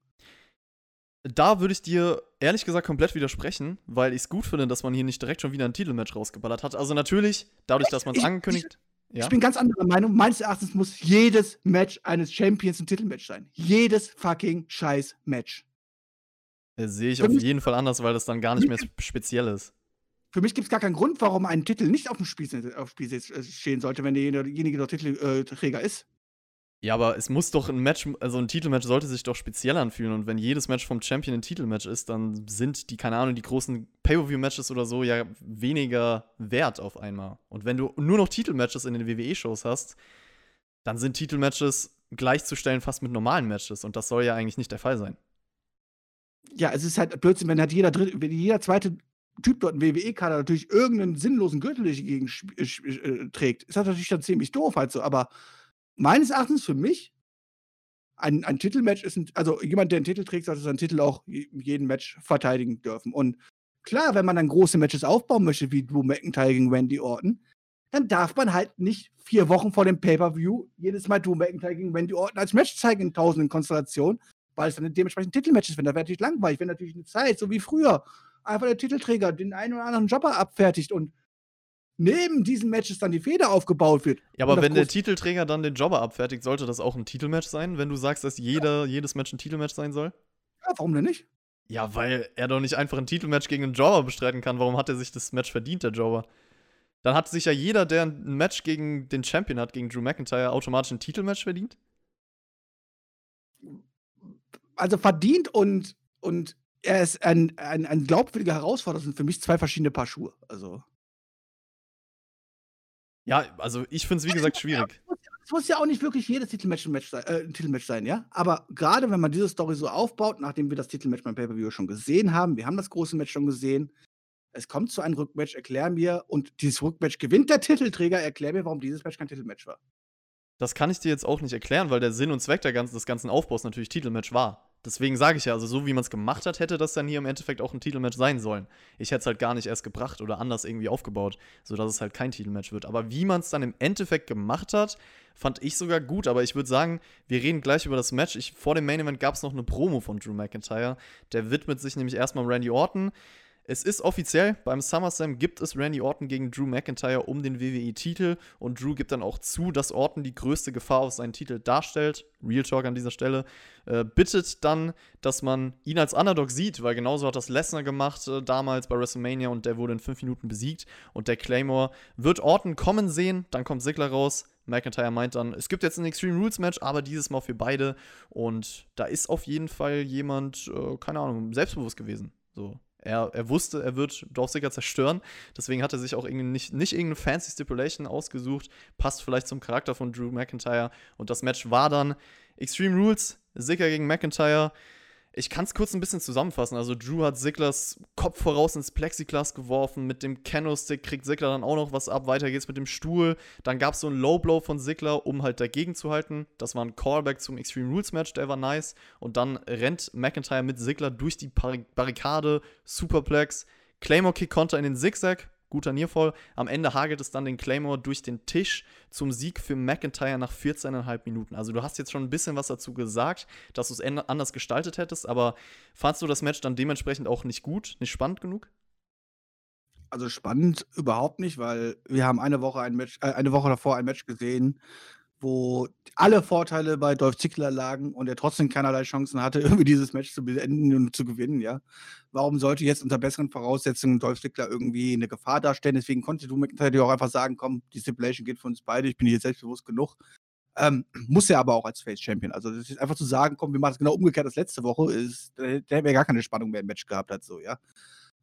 Da würde ich dir ehrlich gesagt komplett widersprechen, weil ich es gut finde, dass man hier nicht direkt schon wieder ein Titelmatch rausgeballert hat. Also natürlich, dadurch, dass man es angekündigt. Ich, ja? ich bin ganz anderer Meinung. Meines Erachtens muss jedes Match eines Champions ein Titelmatch sein. Jedes fucking scheiß Match. Äh, sehe ich auf jeden Fall anders, weil das dann gar nicht mehr speziell ist. Für mich gibt es gar keinen Grund, warum ein Titel nicht auf dem Spiel, auf Spiel äh, stehen sollte, wenn derjenige der Titelträger ist. Ja, aber es muss doch ein Match, also ein Titelmatch sollte sich doch speziell anfühlen. Und wenn jedes Match vom Champion ein Titelmatch ist, dann sind die, keine Ahnung, die großen Pay-Per-View-Matches oder so ja weniger wert auf einmal. Und wenn du nur noch Titelmatches in den WWE-Shows hast, dann sind Titelmatches gleichzustellen fast mit normalen Matches. Und das soll ja eigentlich nicht der Fall sein. Ja, es ist halt Blödsinn, wenn halt jeder, wenn jeder zweite Typ dort im WWE-Kader natürlich irgendeinen sinnlosen Gürtel durch die Gegend äh, trägt, ist das natürlich dann ziemlich doof halt so. Aber meines Erachtens für mich, ein, ein Titelmatch ist ein, also jemand, der einen Titel trägt, sollte seinen Titel auch in jedem Match verteidigen dürfen. Und klar, wenn man dann große Matches aufbauen möchte, wie Drew McIntyre gegen Randy Orton, dann darf man halt nicht vier Wochen vor dem Pay-Per-View jedes Mal Drew McIntyre gegen Randy Orton als Match zeigen in tausenden Konstellationen, weil es dann dementsprechend Titelmatches werden. Da wäre natürlich langweilig, wenn natürlich eine Zeit, so wie früher, einfach der Titelträger den einen oder anderen Jobber abfertigt und neben diesen Matches dann die Feder aufgebaut wird. Ja, aber wenn der Titelträger dann den Jobber abfertigt, sollte das auch ein Titelmatch sein, wenn du sagst, dass jeder, ja. jedes Match ein Titelmatch sein soll? Ja, warum denn nicht? Ja, weil er doch nicht einfach ein Titelmatch gegen einen Jobber bestreiten kann. Warum hat er sich das Match verdient, der Jobber? Dann hat sich ja jeder, der ein Match gegen den Champion hat, gegen Drew McIntyre, automatisch ein Titelmatch verdient? Also verdient und, und er ist ein, ein, ein glaubwürdiger Herausforderer, sind für mich zwei verschiedene Paar Schuhe. Also. Ja, also ich finde es wie gesagt schwierig. Es muss ja auch nicht wirklich jedes Titelmatch ein, Match sein, äh, ein Titelmatch sein, ja. Aber gerade wenn man diese Story so aufbaut, nachdem wir das Titelmatch beim Pay-Per-View schon gesehen haben, wir haben das große Match schon gesehen, es kommt zu einem Rückmatch, erklär mir, und dieses Rückmatch gewinnt der Titelträger, erklär mir, warum dieses Match kein Titelmatch war. Das kann ich dir jetzt auch nicht erklären, weil der Sinn und Zweck der ganzen, des ganzen Aufbaus natürlich Titelmatch war. Deswegen sage ich ja, also so wie man es gemacht hat, hätte das dann hier im Endeffekt auch ein Titelmatch sein sollen. Ich hätte es halt gar nicht erst gebracht oder anders irgendwie aufgebaut, sodass es halt kein Titelmatch wird. Aber wie man es dann im Endeffekt gemacht hat, fand ich sogar gut. Aber ich würde sagen, wir reden gleich über das Match. Ich, vor dem Main Event gab es noch eine Promo von Drew McIntyre. Der widmet sich nämlich erstmal Randy Orton. Es ist offiziell, beim SummerSlam gibt es Randy Orton gegen Drew McIntyre um den WWE-Titel und Drew gibt dann auch zu, dass Orton die größte Gefahr auf seinen Titel darstellt. Real Talk an dieser Stelle. Äh, bittet dann, dass man ihn als Underdog sieht, weil genauso hat das Lesnar gemacht äh, damals bei WrestleMania und der wurde in fünf Minuten besiegt und der Claymore wird Orton kommen sehen, dann kommt Sigler raus. McIntyre meint dann, es gibt jetzt ein Extreme Rules Match, aber dieses Mal für beide. Und da ist auf jeden Fall jemand, äh, keine Ahnung, selbstbewusst gewesen. So, er, er wusste, er wird Dolph Ziggler zerstören. Deswegen hat er sich auch irgendwie nicht, nicht irgendeine fancy Stipulation ausgesucht. Passt vielleicht zum Charakter von Drew McIntyre. Und das Match war dann Extreme Rules, Ziggler gegen McIntyre. Ich kann es kurz ein bisschen zusammenfassen. Also Drew hat Ziglers Kopf voraus ins Plexiglas geworfen. Mit dem Kendo-Stick kriegt Ziggler dann auch noch was ab. Weiter geht's mit dem Stuhl. Dann gab es so einen Low-Blow von Ziggler, um halt dagegen zu halten. Das war ein Callback zum Extreme Rules Match, der war nice. Und dann rennt McIntyre mit Ziggler durch die Barrikade. Superplex. Claymore-Kick Konter in den Zigzag guter Nierfall. Am Ende hagelt es dann den Claymore durch den Tisch zum Sieg für McIntyre nach 14,5 Minuten. Also du hast jetzt schon ein bisschen was dazu gesagt, dass du es anders gestaltet hättest, aber fandst du das Match dann dementsprechend auch nicht gut, nicht spannend genug? Also spannend überhaupt nicht, weil wir haben eine Woche ein Match, äh, eine Woche davor ein Match gesehen, wo alle Vorteile bei Dolph Ziggler lagen und er trotzdem keinerlei Chancen hatte, irgendwie dieses Match zu beenden und zu gewinnen, ja. Warum sollte jetzt unter besseren Voraussetzungen Dolph Ziggler irgendwie eine Gefahr darstellen? Deswegen konnte du McIntyre auch einfach sagen, komm, die Stipulation geht für uns beide, ich bin hier selbstbewusst genug. Ähm, muss er aber auch als Face Champion. Also das ist einfach zu sagen, komm, wir machen es genau umgekehrt als letzte Woche, ist, der, der hätte ja gar keine Spannung mehr im Match gehabt hat, so, ja.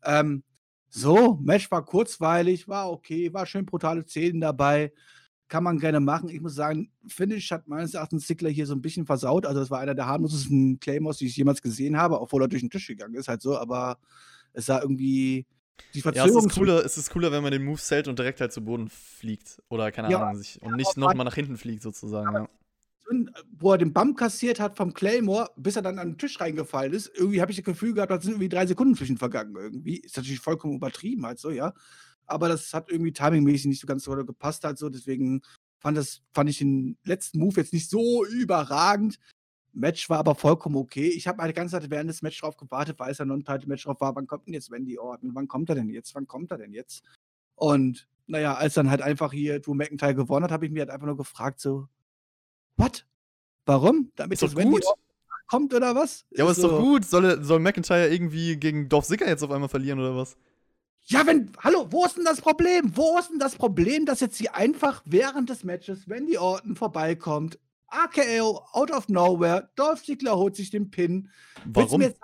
Ähm, so, Match war kurzweilig, war okay, war schön brutale Szenen dabei kann man gerne machen. Ich muss sagen, Finish hat meines Erachtens Stickler hier so ein bisschen versaut. Also, das war einer der harmlosesten Claymores, die ich jemals gesehen habe, obwohl er durch den Tisch gegangen ist, halt so. Aber es sah irgendwie. Die Verzögerung ja, es ist, cooler, es ist cooler, wenn man den Move zählt und direkt halt zu Boden fliegt. Oder keine ja, Ahnung, sich, und nicht nochmal nach hinten fliegt, sozusagen. Ja. Wo er den Bump kassiert hat vom Claymore, bis er dann an den Tisch reingefallen ist, irgendwie habe ich das Gefühl gehabt, da sind irgendwie drei Sekunden zwischen vergangen. Irgendwie. Ist natürlich vollkommen übertrieben, halt so, ja aber das hat irgendwie timingmäßig nicht so ganz so gepasst halt so. Deswegen fand, das, fand ich den letzten Move jetzt nicht so überragend. Match war aber vollkommen okay. Ich habe eine ganze Zeit während des Match drauf gewartet, weil es ein Non-Title-Match drauf war. Wann kommt denn jetzt Wendy Orton? Wann kommt er denn jetzt? Wann kommt er denn jetzt? Und naja, als dann halt einfach hier Drew McIntyre gewonnen hat, habe ich mir halt einfach nur gefragt, so, what? Warum? Damit das Wendy Orton kommt oder was? Ja, aber ist, ist so, doch gut. Soll, soll McIntyre irgendwie gegen Dolph Ziggler jetzt auf einmal verlieren oder was? Ja, wenn, hallo, wo ist denn das Problem? Wo ist denn das Problem, dass jetzt sie einfach während des Matches, wenn die Orton vorbeikommt, AKO, out of nowhere, Dolph Ziggler holt sich den Pin. Warum? Sagen,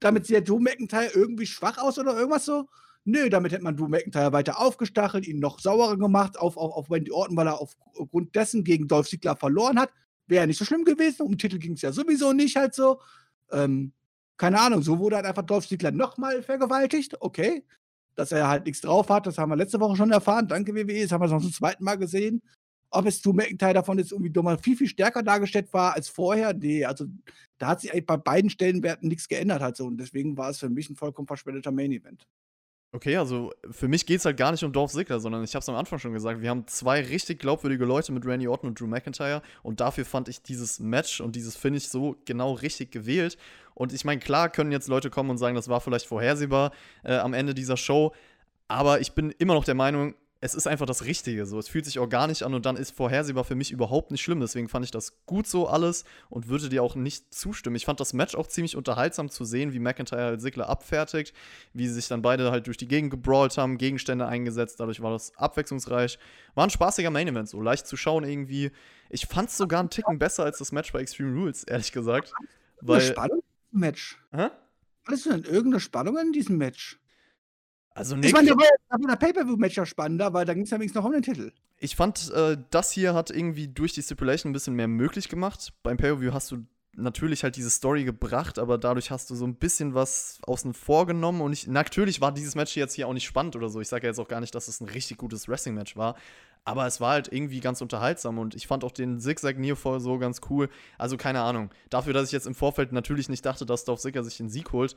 damit sieht Drew McIntyre irgendwie schwach aus oder irgendwas so? Nö, damit hätte man Drew McIntyre weiter aufgestachelt, ihn noch saurer gemacht auf, auf, auf Wendy Orton, weil er aufgrund dessen gegen Dolph Ziggler verloren hat. Wäre nicht so schlimm gewesen. Um den Titel ging es ja sowieso nicht halt so. Ähm, keine Ahnung, so wurde halt einfach Dolph Ziggler nochmal vergewaltigt. Okay dass er halt nichts drauf hat. Das haben wir letzte Woche schon erfahren. Danke, WWE. Das haben wir noch zum zweiten Mal gesehen. Ob es zu McIntyre davon jetzt irgendwie nochmal viel, viel stärker dargestellt war als vorher, nee, also da hat sich eigentlich bei beiden Stellenwerten nichts geändert halt so. Und deswegen war es für mich ein vollkommen verschwendeter Main-Event. Okay, also für mich geht es halt gar nicht um Dolph Ziggler, sondern ich habe es am Anfang schon gesagt, wir haben zwei richtig glaubwürdige Leute mit Randy Orton und Drew McIntyre und dafür fand ich dieses Match und dieses Finish so genau richtig gewählt. Und ich meine, klar können jetzt Leute kommen und sagen, das war vielleicht vorhersehbar äh, am Ende dieser Show, aber ich bin immer noch der Meinung, es ist einfach das Richtige. So, es fühlt sich organisch an und dann ist vorhersehbar für mich überhaupt nicht schlimm. Deswegen fand ich das gut so alles und würde dir auch nicht zustimmen. Ich fand das Match auch ziemlich unterhaltsam zu sehen, wie McIntyre halt Sigler abfertigt, wie sie sich dann beide halt durch die Gegend gebrawlt haben, Gegenstände eingesetzt. Dadurch war das abwechslungsreich. War ein spaßiger Main Event, so leicht zu schauen irgendwie. Ich fand es sogar einen Ticken besser als das Match bei Extreme Rules, ehrlich gesagt. Weil, Spannung im Match. Hä? Hattest du denn irgendeine Spannung in diesem Match? Also Nick, ich meine, da war der Pay-Per-View-Match ja spannender, weil da ging es ja wenigstens noch um den Titel. Ich fand, äh, das hier hat irgendwie durch die Stipulation ein bisschen mehr möglich gemacht. Beim Pay-Per-View hast du natürlich halt diese Story gebracht, aber dadurch hast du so ein bisschen was außen vor genommen. Und ich, natürlich war dieses Match jetzt hier auch nicht spannend oder so. Ich sage ja jetzt auch gar nicht, dass es ein richtig gutes Wrestling-Match war. Aber es war halt irgendwie ganz unterhaltsam und ich fand auch den Zigzag Nearfall so ganz cool. Also keine Ahnung. Dafür, dass ich jetzt im Vorfeld natürlich nicht dachte, dass Dolph Ziggler sich den Sieg holt,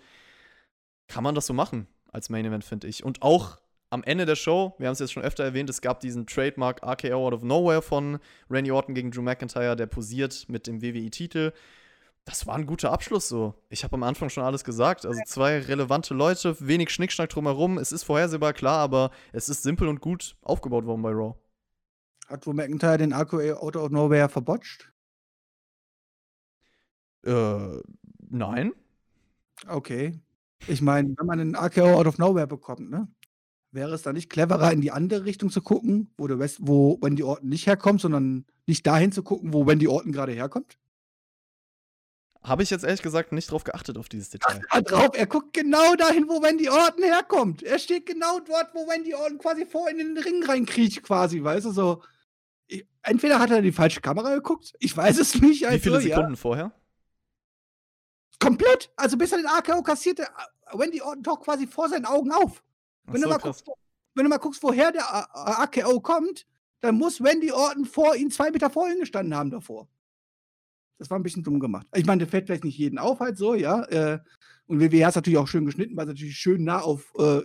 kann man das so machen als Main Event, finde ich. Und auch am Ende der Show, wir haben es jetzt schon öfter erwähnt, es gab diesen Trademark RKO Out of Nowhere von Randy Orton gegen Drew McIntyre, der posiert mit dem WWE-Titel. Das war ein guter Abschluss so. Ich habe am Anfang schon alles gesagt. Also zwei relevante Leute, wenig Schnickschnack drumherum. Es ist vorhersehbar klar, aber es ist simpel und gut aufgebaut worden bei Raw. Hat Drew McIntyre den RKO Out of Nowhere verbotscht? Äh, nein. Okay. Ich meine, wenn man einen RKO out of nowhere bekommt, ne? Wäre es dann nicht cleverer, in die andere Richtung zu gucken, wo, der West, wo Wendy Orton nicht herkommt, sondern nicht dahin zu gucken, wo Wendy Orton gerade herkommt? Habe ich jetzt ehrlich gesagt nicht drauf geachtet, auf dieses Detail. Ach, drauf, er guckt genau dahin, wo Wendy Orton herkommt. Er steht genau dort, wo Wendy Orton quasi vor in den Ring reinkriecht, quasi, weißt du, so. Entweder hat er die falsche Kamera geguckt, ich weiß es nicht. Also, Wie viele Sekunden ja. vorher? Komplett. Also bis er den AKO kassierte, äh, Wendy Orton taucht quasi vor seinen Augen auf. Wenn, so, du, mal guckst, wenn du mal guckst, woher der AKO kommt, dann muss Wendy Orton vor ihm zwei Meter vor ihm gestanden haben davor. Das war ein bisschen dumm gemacht. Ich meine, der fällt vielleicht nicht jeden auf, halt so, ja. Äh, und WWE hat es natürlich auch schön geschnitten, weil sie natürlich schön nah auf äh,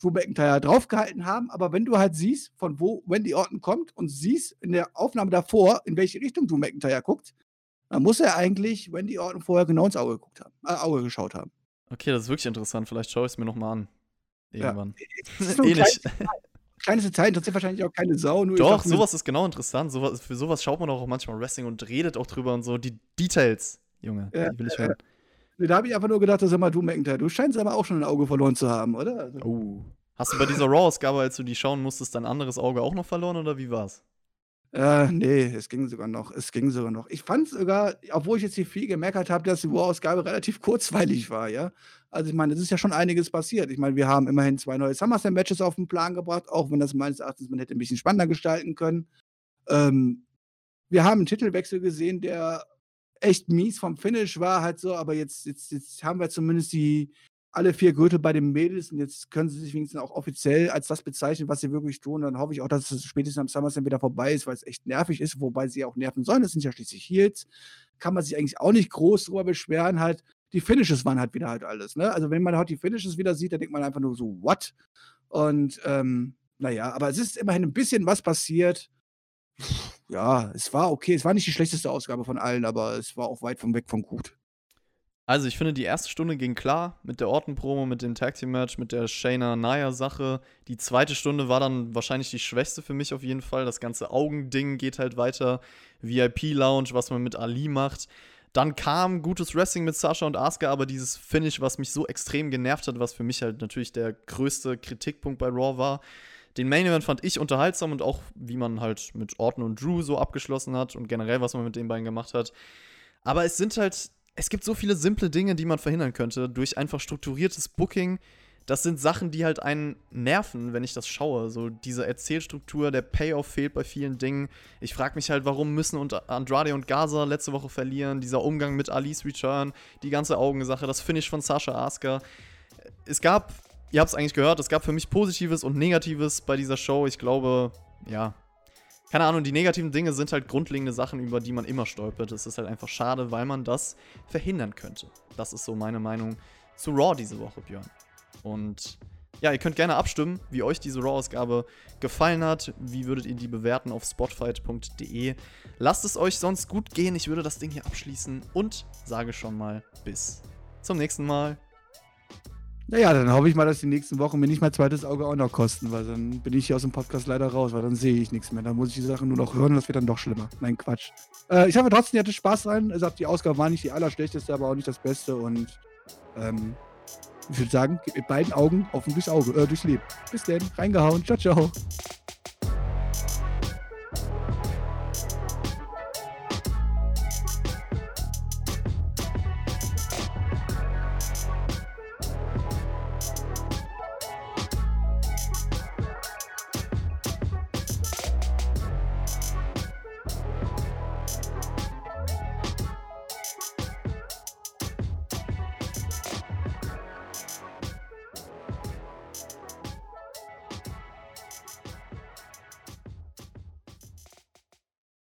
Drew McIntyre draufgehalten haben. Aber wenn du halt siehst, von wo Wendy Orton kommt und siehst in der Aufnahme davor, in welche Richtung Drew McIntyre guckt, dann muss er eigentlich Wendy Orton vorher genau ins Auge geguckt haben, äh, Auge geschaut haben. Okay, das ist wirklich interessant. Vielleicht schaue ich es mir nochmal an. Irgendwann. Ja. Ähnlich. kleinste Zeit interessiert wahrscheinlich auch keine Sau. Doch, sowas ist genau interessant. Sowas, für sowas schaut man auch manchmal Wrestling und redet auch drüber und so. Die Details, Junge, ja, die will ich hören. Äh, da habe ich einfach nur gedacht, sag mal, du McIntyre, du scheinst aber auch schon ein Auge verloren zu haben, oder? Also. Oh. Hast du bei dieser Raw-Ausgabe, als du die schauen musstest, dein anderes Auge auch noch verloren oder wie war's? Äh, nee, es ging sogar noch. Es ging sogar noch. Ich fand sogar, obwohl ich jetzt hier viel gemerkt habe, dass die Raw-Ausgabe relativ kurzweilig war, ja. Also ich meine, es ist ja schon einiges passiert. Ich meine, wir haben immerhin zwei neue SummerSlam-Matches auf den Plan gebracht, auch wenn das meines Erachtens man hätte ein bisschen spannender gestalten können. Ähm, wir haben einen Titelwechsel gesehen, der echt mies vom Finish war, halt so, aber jetzt, jetzt, jetzt haben wir zumindest die, alle vier Gürtel bei den Mädels und jetzt können sie sich wenigstens auch offiziell als das bezeichnen, was sie wirklich tun. Dann hoffe ich auch, dass es spätestens am SummerSlam wieder vorbei ist, weil es echt nervig ist, wobei sie auch nerven sollen. Das sind ja schließlich Heels. Kann man sich eigentlich auch nicht groß drüber beschweren. Halt, die Finishes waren halt wieder halt alles. Ne? Also, wenn man halt die Finishes wieder sieht, dann denkt man einfach nur so, what? Und, ähm, naja, aber es ist immerhin ein bisschen was passiert. Ja, es war okay. Es war nicht die schlechteste Ausgabe von allen, aber es war auch weit von weg von gut. Also, ich finde, die erste Stunde ging klar mit der Orton-Promo, mit dem Tag Team Match, mit der Shayna-Naya-Sache. Die zweite Stunde war dann wahrscheinlich die schwächste für mich auf jeden Fall. Das ganze Augending geht halt weiter. VIP-Lounge, was man mit Ali macht. Dann kam gutes Wrestling mit Sasha und Asuka, aber dieses Finish, was mich so extrem genervt hat, was für mich halt natürlich der größte Kritikpunkt bei Raw war. Den Main Event fand ich unterhaltsam und auch, wie man halt mit Orton und Drew so abgeschlossen hat und generell, was man mit den beiden gemacht hat. Aber es sind halt es gibt so viele simple Dinge, die man verhindern könnte durch einfach strukturiertes Booking. Das sind Sachen, die halt einen nerven, wenn ich das schaue. So diese Erzählstruktur, der Payoff fehlt bei vielen Dingen. Ich frage mich halt, warum müssen Andrade und Gaza letzte Woche verlieren? Dieser Umgang mit Alice Return, die ganze Augensache, das Finish von Sasha Asuka. Es gab, ihr habt es eigentlich gehört, es gab für mich Positives und Negatives bei dieser Show. Ich glaube, ja, keine Ahnung, die negativen Dinge sind halt grundlegende Sachen, über die man immer stolpert. Es ist halt einfach schade, weil man das verhindern könnte. Das ist so meine Meinung zu Raw diese Woche, Björn. Und ja, ihr könnt gerne abstimmen, wie euch diese Raw-Ausgabe gefallen hat. Wie würdet ihr die bewerten auf spotfight.de? Lasst es euch sonst gut gehen. Ich würde das Ding hier abschließen und sage schon mal bis zum nächsten Mal. Naja, dann hoffe ich mal, dass die nächsten Wochen mir nicht mein zweites Auge auch noch kosten, weil dann bin ich hier aus dem Podcast leider raus, weil dann sehe ich nichts mehr. Dann muss ich die Sachen nur noch hören und das wird dann doch schlimmer. Nein, Quatsch. Äh, ich hoffe trotzdem, ihr hattet Spaß rein. Sag, die Ausgabe war nicht die allerschlechteste, aber auch nicht das Beste und ähm, ich würde sagen, mit beiden Augen offen durchs Auge, äh, durchs Leben. Bis dann, reingehauen. Ciao, ciao.